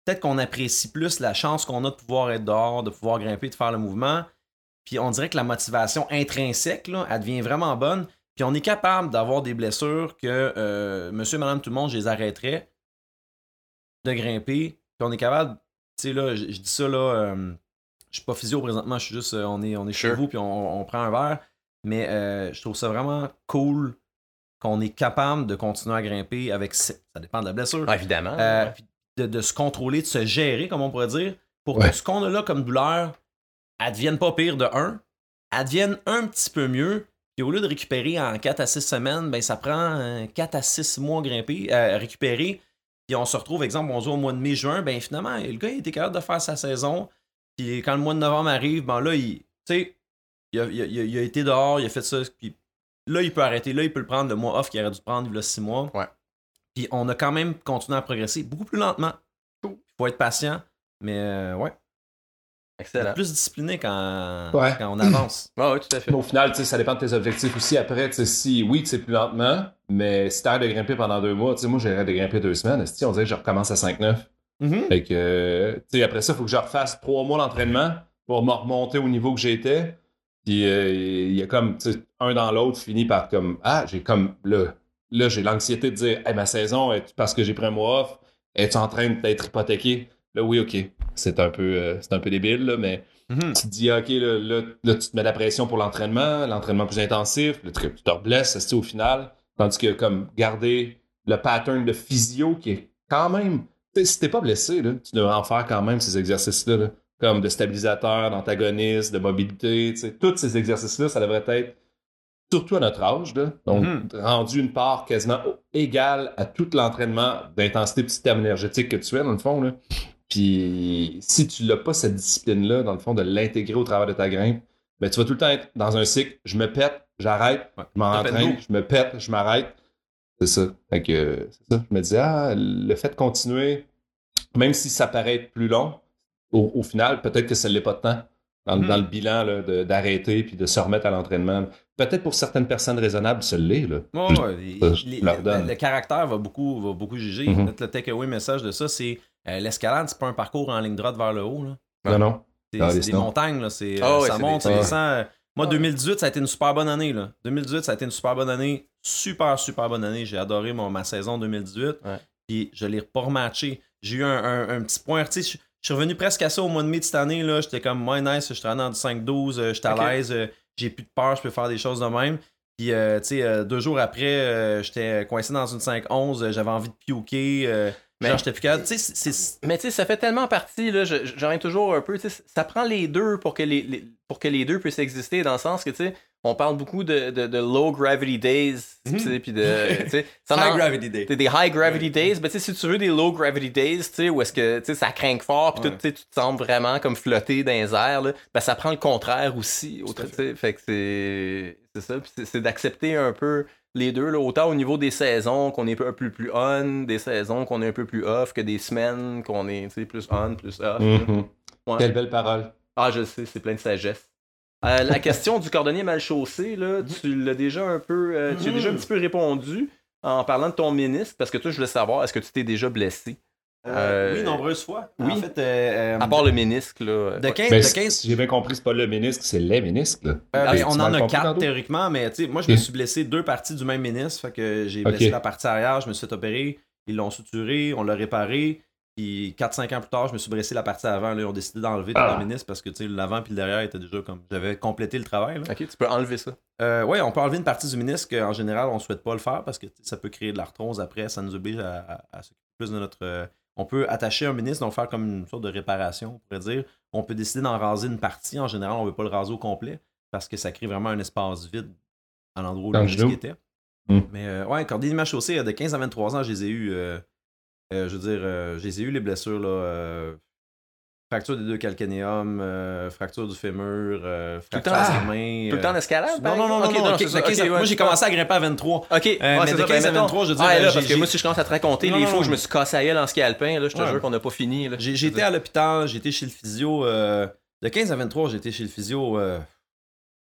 peut-être qu'on apprécie plus la chance qu'on a de pouvoir être dehors, de pouvoir grimper, de faire le mouvement. Puis on dirait que la motivation intrinsèque, là, elle devient vraiment bonne. Puis on est capable d'avoir des blessures que monsieur, madame, tout le monde, je les arrêterais de grimper. Puis on est capable sais, là, je, dis ça, là, euh, je suis pas physio présentement, je suis juste, euh, on est, on est chez vous, puis on, prend un verre. Mais euh, je trouve ça vraiment cool qu'on est capable de continuer à grimper avec. Ça dépend de la blessure. Ah, évidemment. de, se contrôler, de se gérer, comme on pourrait dire, pour que ce qu'on a là comme douleur, elle devienne pas pire de 1, elle devienne un petit peu mieux. Puis au lieu de récupérer en 4 à 6 semaines, ben ça prend 4 à 6 mois à grimper, à récupérer. Puis on se retrouve, exemple, on joue au mois de mai-juin, ben finalement, le gars, il était capable de faire sa saison. Puis quand le mois de novembre arrive, ben là, il, il a, il, a, été dehors, il a fait ça. Puis là, il peut arrêter. Là, il peut le prendre le mois off qu'il aurait dû prendre il y a six mois. Ouais. Puis on a quand même continué à progresser beaucoup plus lentement. Il faut être patient. Mais euh, ouais. Excellent. Plus discipliné quand, quand on avance. Ah oui, tout à fait. au final, ça dépend de tes objectifs aussi. Après, si oui, c'est plus lentement, mais si t'arrêtes de grimper pendant deux mois, moi j'arrête de grimper deux semaines, si on dirait que je recommence à 5-9. Mm-hmm. Fait que, après ça, il faut que je refasse trois mois d'entraînement pour me remonter au niveau que j'étais. Puis euh, il y a comme, un dans l'autre finit par comme, ah, j'ai comme, là, là j'ai l'anxiété de dire, ma saison, est parce que j'ai pris un mois off, es-tu en train d'être hypothéqué? Là, oui, OK. C'est un peu, euh, c'est un peu débile, là, mais mhm. tu te dis, OK, là, là, tu te mets la pression pour l'entraînement, l'entraînement plus intensif, là, tu, te reblesses, au final. Tandis que, comme, garder le pattern de physio qui est quand même. Si t'es pas blessé, là, tu devrais en faire quand même ces exercices-là, comme de stabilisateur, d'antagoniste, de mobilité. Tous ces exercices-là, ça devrait être surtout à notre âge, là, donc mhm. rendu une part quasiment égale à tout l'entraînement d'intensité système énergétique que tu fais, dans le fond. Là. Puis si tu n'as pas cette discipline-là, dans le fond, de l'intégrer au travers de ta grimpe, ben, tu vas tout le temps être dans un cycle, je me pète, j'arrête, je m'entraîne, je me pète, je m'arrête. C'est ça. Fait que, c'est ça. Je me dis, ah, le fait de continuer, même si ça paraît être plus long, au, final, peut-être que ça ne l'est pas de temps. Dans, hmm. le bilan d'arrêter puis de se remettre à l'entraînement. Peut-être pour certaines personnes raisonnables, ça l'est. Là. le, caractère va beaucoup, va beaucoup juger. Mm-hmm. Le takeaway message de ça, c'est euh, l'escalade, c'est pas un parcours en ligne droite vers le haut. Là. Non, non. C'est ah, des montagnes. Là. Ah ça monte, ça descend. Moi, 2018, ça a été une super bonne année. Là. 2018, ça a été une super bonne année. Super, super bonne année. J'ai adoré ma saison 2018. Puis je l'ai pas rematché. J'ai eu un, petit point. Je suis revenu presque à ça au mois de mai de cette année. J'étais comme, moi, nice, je suis rentré dans du 5-12, euh, j'étais à l'aise, euh, j'ai plus de peur, je peux faire des choses de même. Puis, tu sais, deux jours après, j'étais coincé dans une 5-11, j'avais envie de piouquer. Mais, j'étais plus Mais tu sais, ça fait tellement partie, là, j'en toujours un peu, ça prend les deux pour que les, pour que les deux puissent exister, dans le sens que, tu sais, on parle beaucoup de, de, low gravity days, mhm. puis de, high gravity days. Des high gravity days, mais tu sais, si tu veux des low gravity days, tu sais, où est-ce que, tu sais, ça craint fort, puis tu te sens vraiment comme flotter dans les airs, là, ben ça prend le contraire aussi, fait. fait que c'est, c'est ça, c'est d'accepter un peu les deux, là, autant au niveau des saisons qu'on est un peu plus on, des saisons qu'on est un peu plus off, que des semaines qu'on est plus on, plus off. Mhm. Quelle belle parole. Ah, je sais, c'est plein de sagesse. Euh, la question du cordonnier mal chaussé, là, tu l'as déjà un peu, euh, tu as déjà un petit peu répondu en parlant de ton ministre, parce que toi, je voulais savoir, est-ce que tu t'es déjà blessé? Euh, oui, nombreuses fois. Oui. En fait, euh, à part le ménisque, là. De 15, Ben, de si 15 j'ai bien compris, c'est pas le ménisque, c'est les ménisques. Là. Euh, ben, on en a quatre théoriquement, mais moi je me suis blessé deux parties du même ménisque. Fait que j'ai blessé la partie arrière, je me suis fait opérer, ils l'ont suturé, on l'a réparé. Puis 4-5 ans plus tard, je me suis blessé la partie avant. Là, ils ont décidé d'enlever tout Ah. le ménisque parce que tu sais, l'avant puis le derrière était déjà comme. J'avais complété le travail. Là. Ok, tu peux enlever ça. Euh, ouais, on peut enlever une partie du ménisque. En général, on souhaite pas le faire parce que ça peut créer de l'arthrose après. Ça nous oblige à, à- à s'occuper plus de notre. On peut attacher un ménisque, donc faire comme une sorte de réparation, on pourrait dire. On peut décider d'en raser une partie. En général, on veut pas le raser au complet parce que ça crée vraiment un espace vide à l'endroit où le genou. était. Mm. Mais euh, ouais, cordélie chaussée, euh, de 15 à 23 ans, je les ai eu. euh, euh, je veux dire, je les ai eu les blessures là. Euh, fracture des deux calcanéums, euh, fracture du fémur, euh, fracture temps- des mains. Tout le euh, temps d'escalade? non, par non, non, non, Ok, non, c'est de ça, 15 ok, à- ouais, moi j'ai commencé à grimper à 23. Ok, ouais, mais de ça, 15 à mettons- 23, je dire, Ah, là, parce que moi, si je commence à te raconter Non, les non, fois où non. je me suis cassé à gueule en ski alpin, là, je te Ouais. jure qu'on n'a pas fini. été à l'hôpital, été chez le physio. euh, de 15 à 23, j'ai été chez le physio. euh,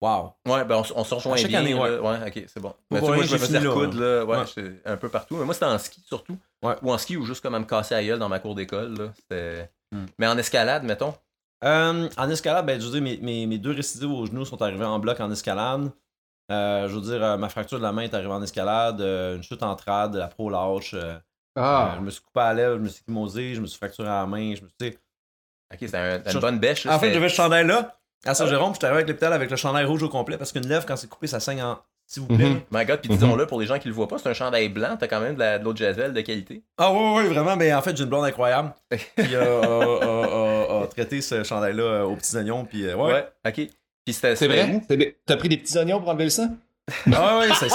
Wow. Ouais, ben on, on se rejoint chaque bien. année, ouais. là. ouais, ok, c'est bon. Mais moi, je me faisais recoudre, là, ouais, Ouais. j'étais un peu partout. Mais moi, c'était en ski surtout. Ou en ski ou juste comme à me casser à gueule dans ma cour d'école. là. C'était- Hmm. Mais en escalade, mettons? Euh, en escalade, ben, je veux dire, mes, mes, mes deux récidives au genou sont arrivés en bloc en escalade. Euh, je veux dire, euh, ma fracture de la main est arrivée en escalade. euh, une chute en trad, la pro lâche. euh, Ah, euh, je me suis coupé à la lèvre, je me suis mosé, je me suis fracturé à la main. Je me suis, Ok, un- Je- une bonne bêche. là, En fait, j'avais ce chandail-là. À Saint-Jérôme, puis j'étais arrivé avec l'hôpital avec le chandail rouge au complet parce qu'une lèvre, quand c'est coupé, ça saigne en. S'il vous plaît. Mhm. My God, puis Mhm. disons-le pour les gens qui le voient pas, c'est un chandail blanc, t'as quand même de l'eau de Javel de qualité. Ah ouais, ouais, vraiment. Mais en fait, j'ai une blonde incroyable qui a, a- a- a- a traité ce chandail-là euh, aux petits oignons. Puis euh, ouais. ok. Puis c'était c'est vrai? T'as pris des petits oignons pour enlever le sang? Ah ouais, c'est-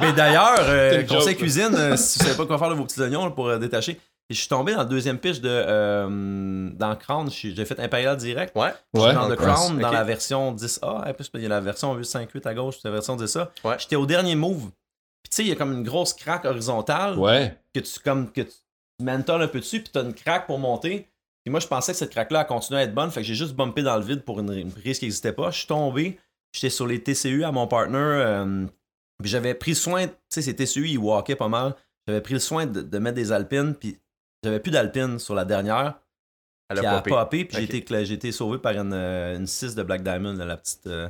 Mais d'ailleurs, euh, conseil cuisine, euh, si vous savez pas quoi faire de vos petits oignons là, pour euh, détacher. Je suis tombé dans la deuxième pitch de euh, dans Crown. J'ai fait Imperial Direct. Ouais. J'étais dans le Crown, dans la version 10A. En plus, il y a la version 858 à gauche, la version 10A. Ouais. J'étais au dernier move. Puis tu sais, il y a comme une grosse craque horizontale Ouais. que tu comme que tu un peu dessus, puis t'as une craque pour monter. Puis moi, je pensais que cette craque-là a continué à être bonne, fait que j'ai juste bumpé dans le vide pour une, une prise qui n'existait pas. Je suis tombé, j'étais sur les TCU à mon partner, euh, puis j'avais pris soin, tu sais, ces TCU, ils walkaient pas mal. J'avais pris le soin de, de mettre des alpines, puis j'avais plus d'alpines sur la dernière. Elle a popé. popé, puis Ok. j'ai été, j'ai été sauvé par une, euh, une 6 de Black Diamond, là, la petite, euh,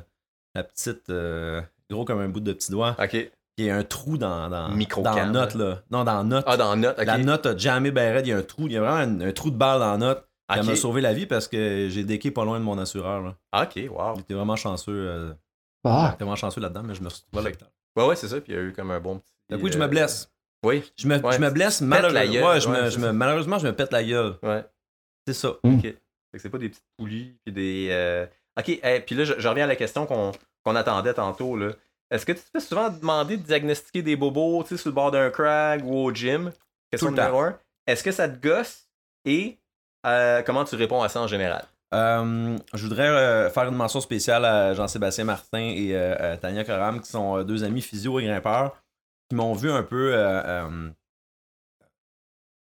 la petite euh, gros comme un bout de petit doigt, Ok. qui a un trou dans, dans, Micro-cam, dans la note, là. Non, dans la note. Ah, dans Note, ok. La note a jamais raide, il y a un trou, il y a vraiment un, un trou de balle dans la note. Elle m'a sauvé la vie parce que j'ai déqué pas loin de mon assureur. Là. Ah, Ok, wow. J'étais vraiment chanceux. euh, Ah. j'étais vraiment chanceux là-dedans, mais je me suis retrouvé l'hôpital. Ouais, ouais, c'est ça. Puis il y a eu comme un bon petit. Donc oui, je euh, me blesse. Oui, Je me, Ouais, je me blesse la malheureusement. gueule, Ouais, je ouais, me, je me- malheureusement, je me pète la gueule. ouais. C'est ça. Ok. Fait que c'est pas des petites poulies, puis des. euh, Ok, hey, puis là, je, je reviens à la question qu'on qu'on attendait tantôt. là. Est-ce que tu te fais souvent demander de diagnostiquer des bobos, tu sais, sur le bord d'un crag ou au gym? Question Tout le numéro un. Est-ce que ça te gosse? Et euh, comment tu réponds à ça en général? Euh, je voudrais euh, faire une mention spéciale à Jean-Sébastien Martin et euh, à Tania Coram, qui sont euh, deux amis physio et grimpeurs, qui m'ont vu un peu euh, euh,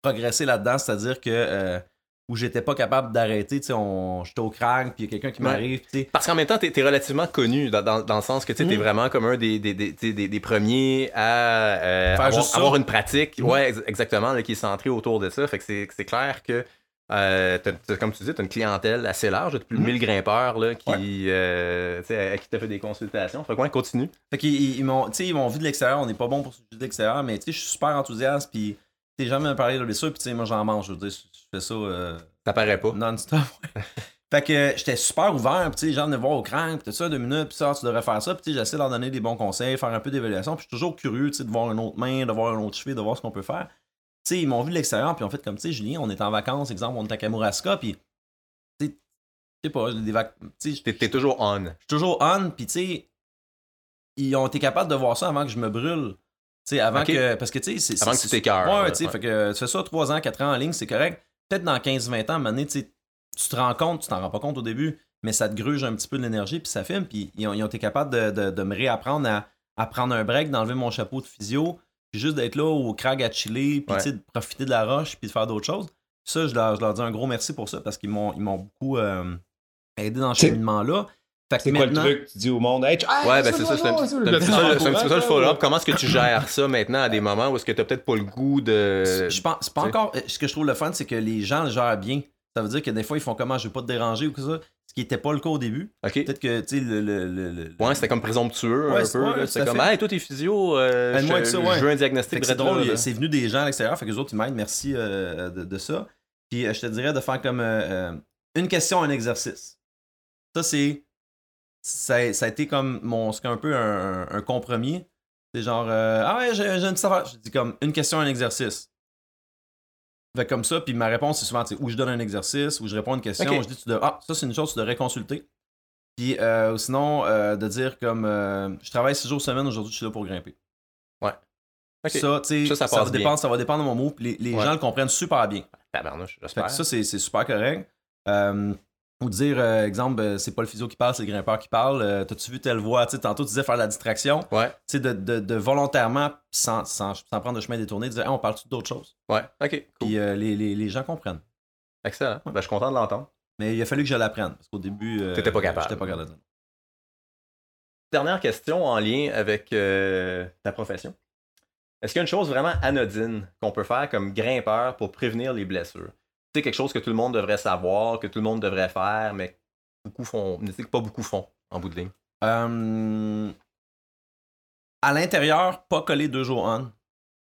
progresser là-dedans, c'est-à-dire que euh, où j'étais pas capable d'arrêter, tu sais, on- j'étais au crack, puis il y a quelqu'un qui Ouais. m'arrive, tu sais. Parce qu'en même temps, t'es es relativement connu dans, dans- dans le sens que tu es Mhm. vraiment comme un des, des, des, des- premiers à euh, avoir, une pratique Mhm. ouais, ex- exactement, là, qui est centrée autour de ça. Fait que c'est c'est clair que, euh, comme tu dis, tu as une clientèle assez large, t'as plus de Mhm. 1000 grimpeurs là, qui, Ouais. euh, tu à qui tu fait des consultations. Fait que ouais, continue. Fait qu'ils ils, m'ont, tu sais, ils m'ont vu de l'extérieur, on n'est pas bon pour juger de l'extérieur, mais tu sais, je suis super enthousiaste, puis tu sais, jamais me parler de blessure, puis tu sais, moi j'en mange, je veux dire, je fais ça euh, Ça paraît pas. non-stop. ouais. fait que j'étais super ouvert, puis tu sais, les gens venaient voir au crank, puis tout ça, deux minutes, puis ça, tu devrais faire ça, puis tu sais, j'essaie de leur donner des bons conseils, faire un peu d'évaluation, puis je suis toujours curieux, tu de voir une autre main, de voir un autre cheville, de voir ce qu'on peut faire. Tu sais, ils m'ont vu de l'extérieur, puis en fait, comme tu sais, Julien, on est en vacances, exemple, on est à Kamouraska, puis tu sais, pas, des vacances, T'es toujours on. je suis toujours on, puis tu sais, ils ont été capables de voir ça avant que je me brûle. Tu sais, avant que. Parce que tu sais, c'est. Avant que tu t'écœures, Ouais, tu sais, ouais. fait que tu fais ça 3 ans, 4 ans en ligne, c'est correct. Peut-être dans 15-20 ans, à un tu te rends compte, tu t'en rends pas compte au début, mais ça te gruge un petit peu de l'énergie, puis ça filme, puis ils ont, ils ont été capables de, de- de me réapprendre à, à prendre un break, d'enlever mon chapeau de physio, puis juste d'être là au crag à chiller, puis Ouais. de profiter de la roche, puis de faire d'autres choses. Ça, je leur, je leur dis un gros merci pour ça, parce qu'ils m'ont ils m'ont beaucoup euh, aidé dans ce cheminement-là. c'est quoi le truc? Tu dis au monde, hey, ouais, ben c'est ça, c'est un, petit peu ça le follow-up. Comment est-ce que tu gères ça maintenant à des moments où est-ce que tu peut-être pas le goût de. Je pense, pas encore. Ce que je trouve le fun, c'est que les gens le gèrent bien. Ça veut dire que des fois, ils font comment, je vais pas te déranger ou que ça. Ce qui était pas le cas au début. Peut-être que, tu sais, le, le, Ouais, c'était comme présomptueux un peu. c'était comme, hey, toi, t'es physio, euh, je, ça, je, veux un diagnostic. C'est drôle, c'est venu des gens à l'extérieur, fait que les autres, ils m'aident, merci euh, de, ça. Puis, euh, je te dirais de faire comme une question, un exercice. Ça, c'est ça, a été comme mon. C'est un peu un, compromis. C'est genre euh, Ah ouais, j'ai une petite affaire. Je dis comme une question, un exercice. Fait comme ça, puis ma réponse, c'est souvent où je donne un exercice, où je réponds à une question, je dis tu Ah, ça c'est une chose, tu devrais consulter. Puis euh, sinon, euh, de dire comme je travaille six jours semaine, aujourd'hui je suis là pour grimper. Ouais. Ça, tu sais, ça, va dépendre, ça va dépendre de mon mot, puis les, gens le comprennent super bien. j'espère. Ça, c'est super correct. Ou dire, euh, exemple, euh, c'est pas le physio qui parle, c'est le grimpeur qui parle. Euh, t'as-tu vu telle voix? sais tantôt, tu disais faire la distraction. Ouais. De, de, de, volontairement, sans, sans, sans, prendre de chemin détourné, dire, on parle d'autres choses. Ouais, ok. Cool. Puis les, les, les, gens comprennent. Excellent. Ben, je suis content de l'entendre. Mais il a fallu que je l'apprenne. Parce qu'au début. T'étais pas capable. J'étais pas capable. Dernière question en lien avec ta profession. Est-ce qu'il y a une chose vraiment anodine qu'on peut faire comme grimpeur pour prévenir les blessures? C'est quelque chose que tout le monde devrait savoir, que tout le monde devrait faire, mais beaucoup font, que pas beaucoup font en bout de ligne. Euh, à l'intérieur, pas coller deux jours on.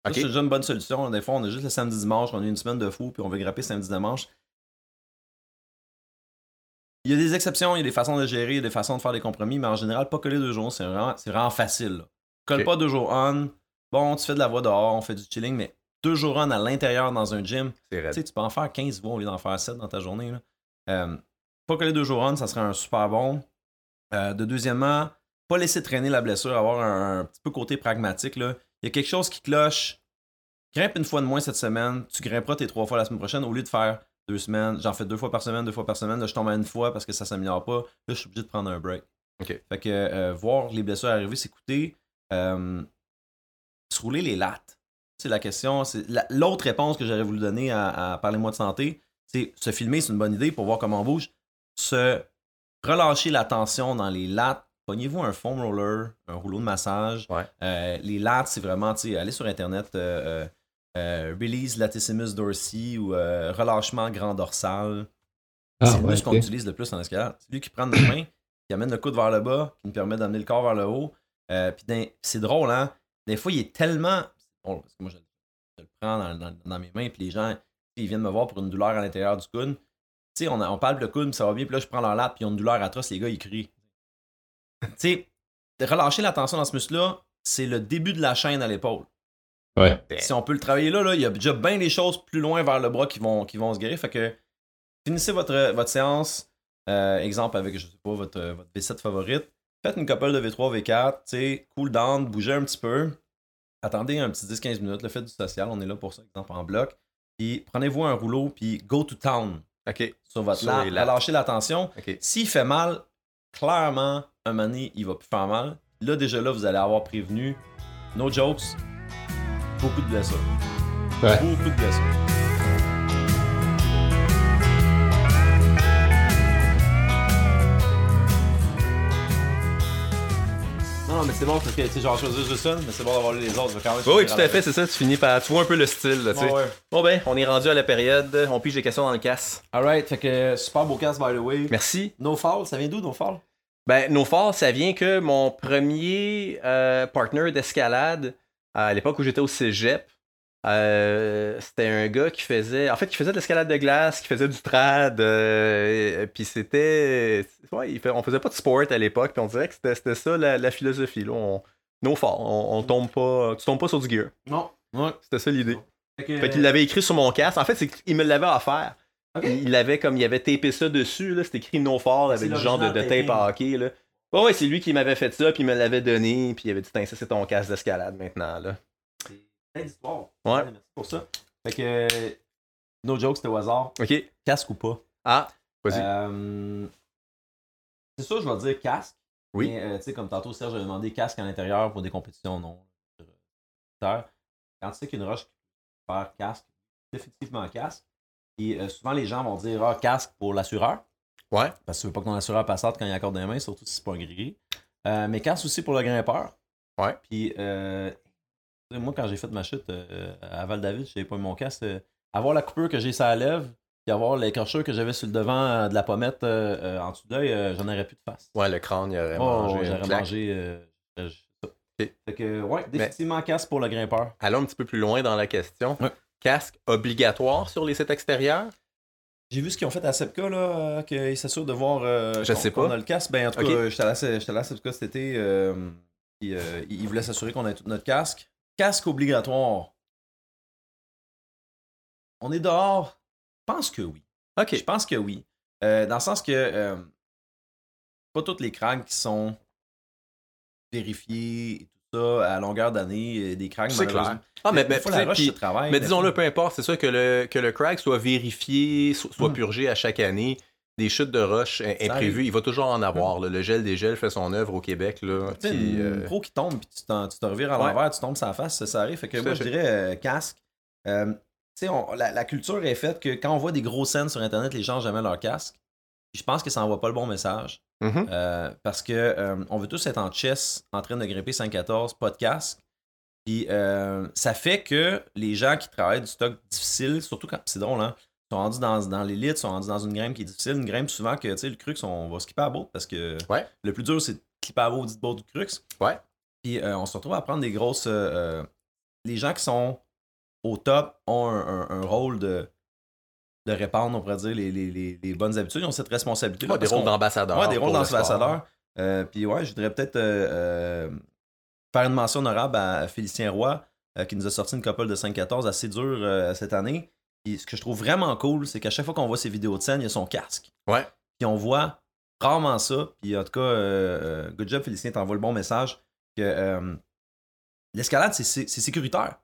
C'est déjà une bonne solution. Des fois, on a juste le samedi dimanche, on a une semaine de fou, puis on veut grapper samedi dimanche. Il y a des exceptions, il y a des façons de gérer, il y a des façons de faire des compromis, mais en général, pas coller deux jours, c'est vraiment, vraiment facile. Colle pas deux jours on. Bon, tu fais de la voix dehors, on fait du chilling, mais deux jours à l'intérieur dans un gym. Tu peux en faire 15 voix au lieu d'en faire 7 dans ta journée. Là. Euh, pas que les deux jours on, ça serait un super bon. Euh, de deuxièmement, pas laisser traîner la blessure, avoir un, petit peu côté pragmatique. Là. Il y a quelque chose qui cloche. Grimpe une fois de moins cette semaine, tu grimperas tes trois fois la semaine prochaine au lieu de faire deux semaines. J'en fais deux fois par semaine, deux fois par semaine. Là, je tombe à une fois parce que ça s'améliore pas. Là, je suis obligé de prendre un break. Fait que euh, voir les blessures arriver, s'écouter, se rouler les lattes c'est la question. C'est l'autre réponse que j'aurais voulu donner à, Parler-moi de santé, c'est se filmer, c'est une bonne idée pour voir comment on bouge. Se relâcher la tension dans les lattes. Pognez-vous un foam roller, un rouleau de massage. Euh, les lattes, c'est vraiment, tu sais, allez sur Internet, euh, euh, release latissimus dorsi ou relâchement grand dorsal. Ah, c'est le muscle qu'on utilise le plus en escalade. C'est lui qui prend nos mains, qui amène le coude vers le bas, qui nous permet d'amener le corps vers le haut. Puis c'est drôle, hein? Des fois, il est tellement parce que moi, je, le prends dans, mes mains, puis les gens, ils viennent me voir pour une douleur à l'intérieur du coude. Tu sais, on, on parle de coude, puis ça va bien, puis là, je prends leur latte, puis ils ont une douleur atroce, les gars, ils crient. tu sais, relâcher la tension dans ce muscle-là, c'est le début de la chaîne à l'épaule. Ouais. Si on peut le travailler là, là, il y a déjà bien des choses plus loin vers le bras qui vont, qui vont se guérir. Fait que finissez votre, votre séance, euh, exemple avec, je sais pas, votre, votre V7 favorite. Faites une couple de V3, V4, tu sais, cool down, bougez un petit peu attendez un petit 10-15 minutes, le fait du social, on est là pour ça, exemple en bloc. Puis prenez-vous un rouleau, puis go to town. Sur votre lap, relâchez la tension. S'il fait mal, clairement, un moment il va plus faire mal. Là, déjà là, vous allez avoir prévenu, no jokes, beaucoup de blessures. Beaucoup de blessures. Mais c'est bon parce que, tu sais, genre, choisir juste une, mais c'est bon d'avoir les autres. Quand même oui, tout à fait, c'est ça. Tu finis par. Tu vois un peu le style, là, tu sais. Bon, ben, on est rendu à la période. On pige les questions dans le casse. Alright, fait que super beau casse, by the way. Merci. No Fall, ça vient d'où, No Fall? Ben, No Fall, ça vient que mon premier euh, partner d'escalade, à l'époque où j'étais au cégep, euh, c'était un gars qui faisait, en fait, qui faisait de l'escalade de glace, qui faisait du trad, euh, puis c'était, ouais, on faisait pas de sport à l'époque, puis on dirait que c'était ça la, philosophie. Là. On, no fort, on, tombe pas, tu tombes pas sur du gear. Non, C'était ça l'idée. Fait qu'il l'avait écrit sur mon casque. En fait, il me l'avait offert. Il avait comme il avait tapé ça dessus, là, c'était écrit no fall avec du genre de, tape à hockey. Là. Ouais, c'est lui qui m'avait fait ça, puis il me l'avait donné, puis il avait dit ça c'est ton casque d'escalade maintenant. Là plein d'histoires. Ouais. Merci pour ça. Fait que, no joke, c'était au hasard. OK. Casque ou pas? Ah, vas-y. Euh, c'est sûr, je vais dire casque. Oui. Mais, euh, tu sais, comme tantôt, Serge a demandé casque à l'intérieur pour des compétitions, non. Quand tu sais qu'une roche peut faire casque, définitivement casque. Et euh, souvent, les gens vont dire, ah, casque pour l'assureur. Ouais. Parce que tu veux pas que ton assureur passe quand il accorde des mains, surtout si c'est pas gris. Euh, mais casque aussi pour le grimpeur. Ouais. Puis, euh, moi, quand j'ai fait ma chute euh, à Val-David, j'avais pas eu mon casque. euh, avoir la coupure que j'ai sur la lèvre, puis avoir l'écorchure que j'avais sur le devant euh, de la pommette en dessous d'œil, euh, j'en aurais plus de face. Ouais, le crâne, il aurait Oh, mangé. j'aurais mangé. euh, euh, ça. Ok. Fait que, ouais, définitivement casque pour le grimpeur. Allons un petit peu plus loin dans la question. Ouais. Casque obligatoire sur les sites extérieurs? J'ai vu ce qu'ils ont fait à Sepka, là, qu'ils s'assurent de voir. euh, Je sais pas. qu'on a le casque. Ben, en tout cas, j'étais allé à- Sepka cet été. Euh, euh, ils voulaient s'assurer qu'on ait tout notre casque. Casque obligatoire. On est dehors? Je pense que oui. OK. Je pense que oui. Euh, dans le sens que euh, pas toutes les crags qui sont vérifiés et tout ça à longueur d'année. Des crags, C'est clair. Ah, mais, mais, travaille. mais disons-le, peu importe, c'est ça que le, que le soit vérifié, so- soit Mm. purgé à chaque année. Des chutes de roches imprévues, il va toujours en avoir. là. Le gel des gels fait son œuvre au Québec. Là, puis, une euh, pro qui tombe, puis tu, te revires à Ouais. l'envers, tu tombes la face, ça, ça arrive. Fait que moi, je dirais euh, casque. Euh, on- la, la culture est faite que quand on voit des grosses scènes sur Internet, les gens n'ont jamais leur casque. Je pense que ça envoie pas le bon message. mhm. Euh, parce que on veut tous être en chess, en train de grimper 5-14, pas de casque. Puis ça fait que les gens qui travaillent du stock difficile, surtout quand c'est drôle, hein, sont rendus dans, dans l'élite, sont rendus dans une grimpe qui est difficile, une grimpe souvent que tu sais, le crux, on va skipper à bout parce que Ouais. le plus dur, c'est de clipper à bout du bord du crux. Ouais. Puis euh, on se retrouve à prendre des grosses. euh, euh, les gens qui sont au top ont un, un- un rôle de, de répandre, on pourrait dire, les, les- les- les bonnes habitudes. Ils ont cette responsabilité. Ouais, des rôles d'ambassadeur. Ouais, des rôles pour le sport. d'ambassadeur. Euh, puis ouais, je voudrais peut-être faire une mention honorable à Félicien Roy, qui nous a sorti une couple de 5-14 assez dure cette année. Puis ce que je trouve vraiment cool, c'est qu'à chaque fois qu'on voit ses vidéos de scène, il y a son casque. Ouais. Puis on voit rarement ça. Puis en tout cas, euh, euh, good job, Félicien, t'envoies le bon message que euh, l'escalade, c'est- sécuritaire.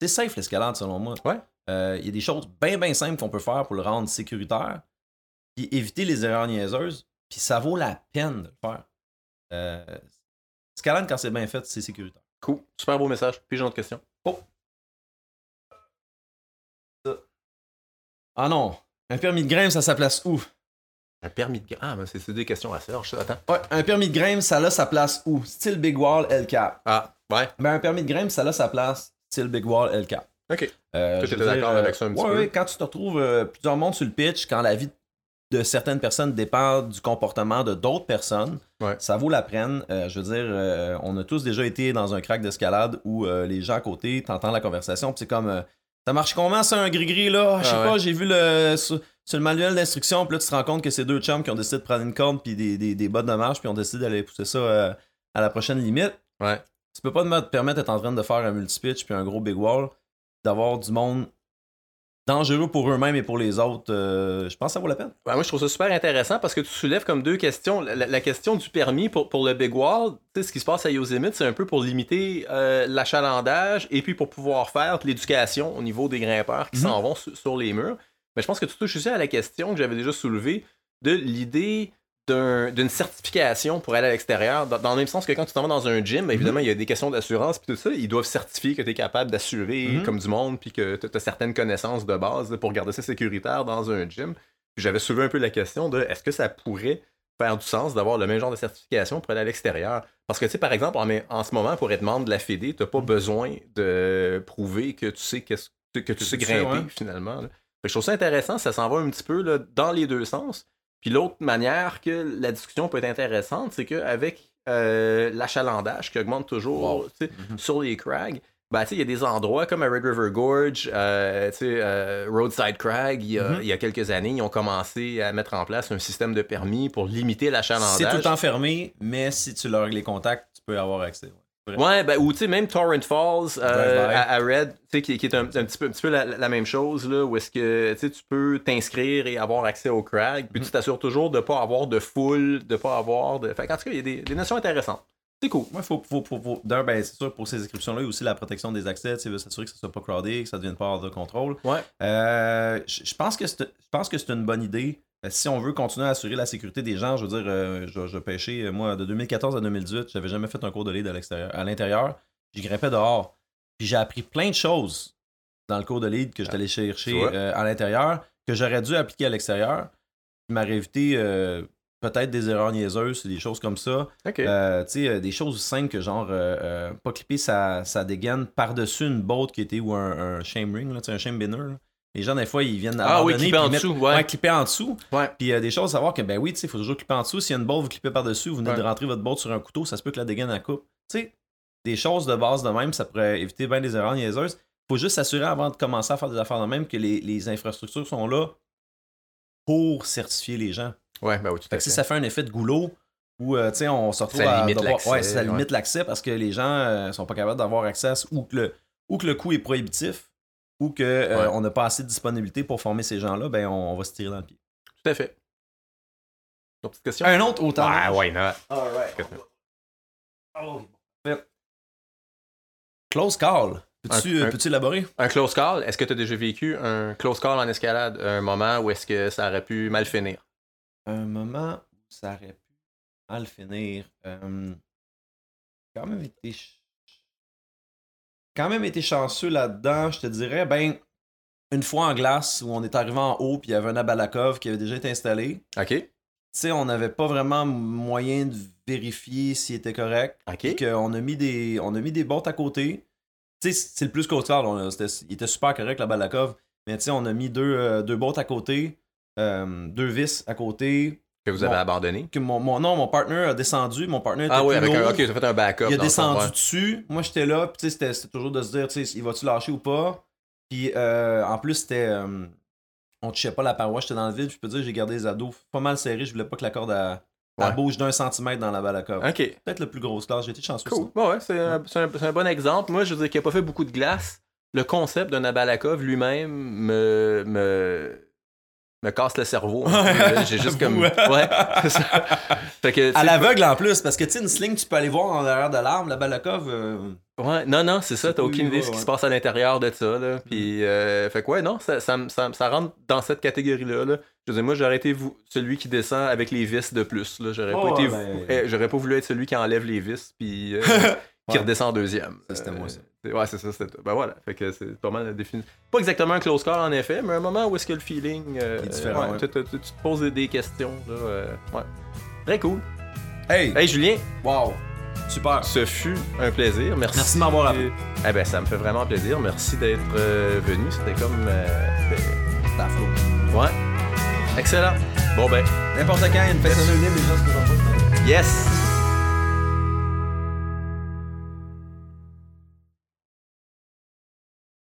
C'est safe l'escalade, selon moi. Ouais. Euh, Il y a des choses bien, bien simples qu'on peut faire pour le rendre sécuritaire. Puis éviter les erreurs niaiseuses. Puis ça vaut la peine de le faire. Escalade, quand c'est bien fait, c'est sécuritaire. Cool. Super beau message. Puis j'ai une autre question. Ah non, un permis de grimpe, ça sa place où? Un permis de grimpe. Ah, mais c'est des questions à Serge. ça. Attends. Ouais, un permis de grimpe, ça a sa place où? Style Big Wall, L cap. Ah, ouais. Ben, un permis de grimpe, ça a sa place, style Big Wall, L cap. OK. Euh, veux d'accord dire, avec ça un petit ouais, peu? ouais, quand tu te retrouves euh, plusieurs mondes sur le pitch, quand la vie de certaines personnes dépend du comportement de d'autres personnes, Ouais. ça vaut la peine. Euh, je veux dire, euh, on a tous déjà été dans un crack d'escalade où euh, les gens à côté t'entendent la conversation, puis c'est comme euh, ça marche comment ça un gris-gris là? Je sais Ah pas, j'ai vu le sur, sur le manuel d'instruction, puis là tu te rends compte que c'est deux chums qui ont décidé de prendre une corde puis des, des, des bottes de marche, puis ont décidé d'aller pousser ça euh, à la prochaine limite. Ouais. Tu peux pas te permettre d'être en train de faire un multi-pitch puis un gros big wall, d'avoir du monde dangereux pour eux-mêmes et pour les autres. euh, je pense que ça vaut la peine. Ouais, moi, je trouve ça super intéressant parce que tu soulèves comme deux questions. La, la question du permis pour, pour le Big Wall, tu sais, ce qui se passe à Yosemite, c'est un peu pour limiter euh, l'achalandage et puis pour pouvoir faire de l'éducation au niveau des grimpeurs qui Mhm. s'en vont su- sur les murs. Mais je pense que tu touches aussi à la question que j'avais déjà soulevée de l'idée d'un- d'une certification pour aller à l'extérieur, dans, dans le même sens que quand tu t'en vas dans un gym, ben, évidemment, il y a des questions d'assurance puis tout ça, ils doivent certifier que tu es capable d'assurer Mhm. comme du monde puis que tu as certaines connaissances de base pour garder ça sécuritaire dans un gym. J'avais soulevé un peu la question de est-ce que ça pourrait faire du sens d'avoir le même genre de certification pour aller à l'extérieur? Parce que, tu sais, par exemple, en, en ce moment, pour être membre de la Fédé, tu n'as pas besoin de prouver que tu sais, qu'est-ce- que tu sais tu sais, grimper, ouais. finalement. là. Fait que je trouve ça intéressant, ça s'en va un petit peu là, dans les deux sens. Puis l'autre manière que la discussion peut être intéressante, c'est qu'avec euh, l'achalandage qui augmente toujours Wow. Mhm. sur les crags, ben, tu sais, il y a des endroits comme à Red River Gorge, euh, euh, Roadside Crag, il y, a, Mhm. il y a quelques années, ils ont commencé à mettre en place un système de permis pour limiter l'achalandage. C'est tout le temps fermé, mais si tu leur les contacts, tu peux avoir accès. ouais. Ouais, ben, ou tu sais, même Torrent Falls euh, à, à Red, tu sais, qui, qui est un, un petit peu, un petit peu la, la même chose, là, où est-ce que tu peux t'inscrire et avoir accès au crag, puis tu t'assures toujours de ne pas avoir de foule, de pas avoir de. Fait qu'en tout cas, il y a des, des notions intéressantes. C'est cool. Ouais, faut, faut, faut, faut- D'un, ben, c'est sûr, pour ces inscriptions-là, il y a aussi la protection des accès. Tu veut s'assurer que ça soit pas crowded, que ça ne devienne pas hors de contrôle. Ouais. Euh, je je pense que c'est je pense que c'est une bonne idée. Euh, Si on veut continuer à assurer la sécurité des gens, je veux dire, euh, je, je pêchais, euh, moi, de 2014 à 2018, j'avais jamais fait un cours de lead à l'extérieur, à l'intérieur. J'y grimpais dehors. Puis j'ai appris plein de choses dans le cours de lead que j'étais allé chercher euh, à l'intérieur, que j'aurais dû appliquer à l'extérieur. qui m'aurait évité euh, peut-être des erreurs niaiseuses, des choses comme ça. OK. Euh, tu sais, des choses simples que genre, pas clipper sa, sa dégaine par-dessus une botte qui était ou un, un shame ring, là, un shame binner. là. Les gens, des fois, ils viennent Ah oui, clipper en mettent- dessous, ouais. clipper en dessous. Ouais. Puis euh, des choses à savoir que, ben oui, tu sais, il faut toujours clipper en dessous. S'il y a une botte, vous clippez par-dessus, vous venez Ouais. de rentrer votre botte sur un couteau, ça se peut que la dégaine à coupe. Tu sais, des choses de base de même, ça pourrait éviter bien des erreurs niaiseuses. faut juste s'assurer avant de commencer à faire des affaires de même que les, les infrastructures sont là pour certifier les gens. Ouais, ben oui, tout à que si ça fait un effet de goulot où euh, tu sais, on se retrouve Ça à limite devoir- ouais, ça ouais. limite l'accès parce que les gens euh, sont pas capables d'avoir accès à ou que le ou que le coût est prohibitif ou que euh, Ouais. n'a pas assez de disponibilité pour former ces gens-là, ben on, on va se tirer dans le pied. Tout à fait. Questions? Un autre autant. Ouais, why not? Oh. Close call. Peux-tu euh, peux-tu élaborer? Un close call, est-ce que tu as déjà vécu un close call en escalade? Un moment où est-ce que ça aurait pu mal finir? Un moment où ça aurait pu mal finir. Euh, quand même été quand même été chanceux là-dedans, je te dirais. Ben, une fois en glace où on est arrivé en haut puis il y avait un Abalakov qui avait déjà été installé. OK? Tu sais, on n'avait pas vraiment moyen de vérifier s'il était correct. OK? Qu'on a mis des on a mis des bottes à côté. Tu sais, c'est le plus côté Il était super correct, la Balakov. Mais tu sais, on a mis deux, euh, deux bottes à côté, euh, deux vis à côté. Que vous avez abandonné? Que mon, mon- non, mon partner a descendu. Mon partner était Ah oui, avec un. Ok, fait un backup. Il a descendu dessus. Moi, j'étais là. Puis tu sais, c'était- toujours de se dire, tu sais, il va-tu lâcher ou pas? Puis euh, en plus, c'était. euh, on touchait pas la paroi, j'étais dans le vide. Je peux dire, j'ai gardé les ados pas mal serrés. Je voulais pas que la corde à, Ouais. bouge d'un centimètre dans la Balakov. Ok, Peut-être le plus gros classe. J'ai été chanceux. cool. Bon, ouais, c'est un, un- bon exemple. Moi, je veux dire qu'il n'a pas fait beaucoup de glace. Le concept d'un Abalakov lui-même me, me, me casse le cerveau. J'ai juste comme. Ouais. Ouais, c'est ça. Fait que, tu À l'aveugle en plus, parce que tu sais, une sling, tu peux aller voir en arrière de l'arme, la Balakov. euh, Ouais, non, non, c'est ça, t'as aucune idée de ce qui se passe à l'intérieur de ça, là. Puis, euh, fait que ouais, non, ça, ça, rentre dans cette catégorie-là, là. Je veux dire, moi, j'aurais été celui qui descend avec les vis de plus, là. J'aurais Oh, pas été, ben- eh, j'aurais pas voulu être celui qui enlève les vis, puis euh, qui Ouais. redescend en deuxième. Ça, c'était moi, ça. Ouais, c'est ça, c'était toi. Ben voilà, fait que c'est pas mal la définition. Pas exactement un close call, en effet, mais un moment où est-ce que le feeling... euh, est différent, ouais, ouais. tu, tu- tu- tu te poses des, questions, là. euh, ouais. Très cool. Hey! Hey, Julien, Wow! Super! ce fut un plaisir. Merci. Merci de m'avoir appelé. Eh ben, ça me fait vraiment plaisir. Merci d'être euh, venu. C'était comme. euh, c'était- ouais. Excellent. Bon, ben, N'importe quand, il y a une fête anonyme, les gens se pas. yes!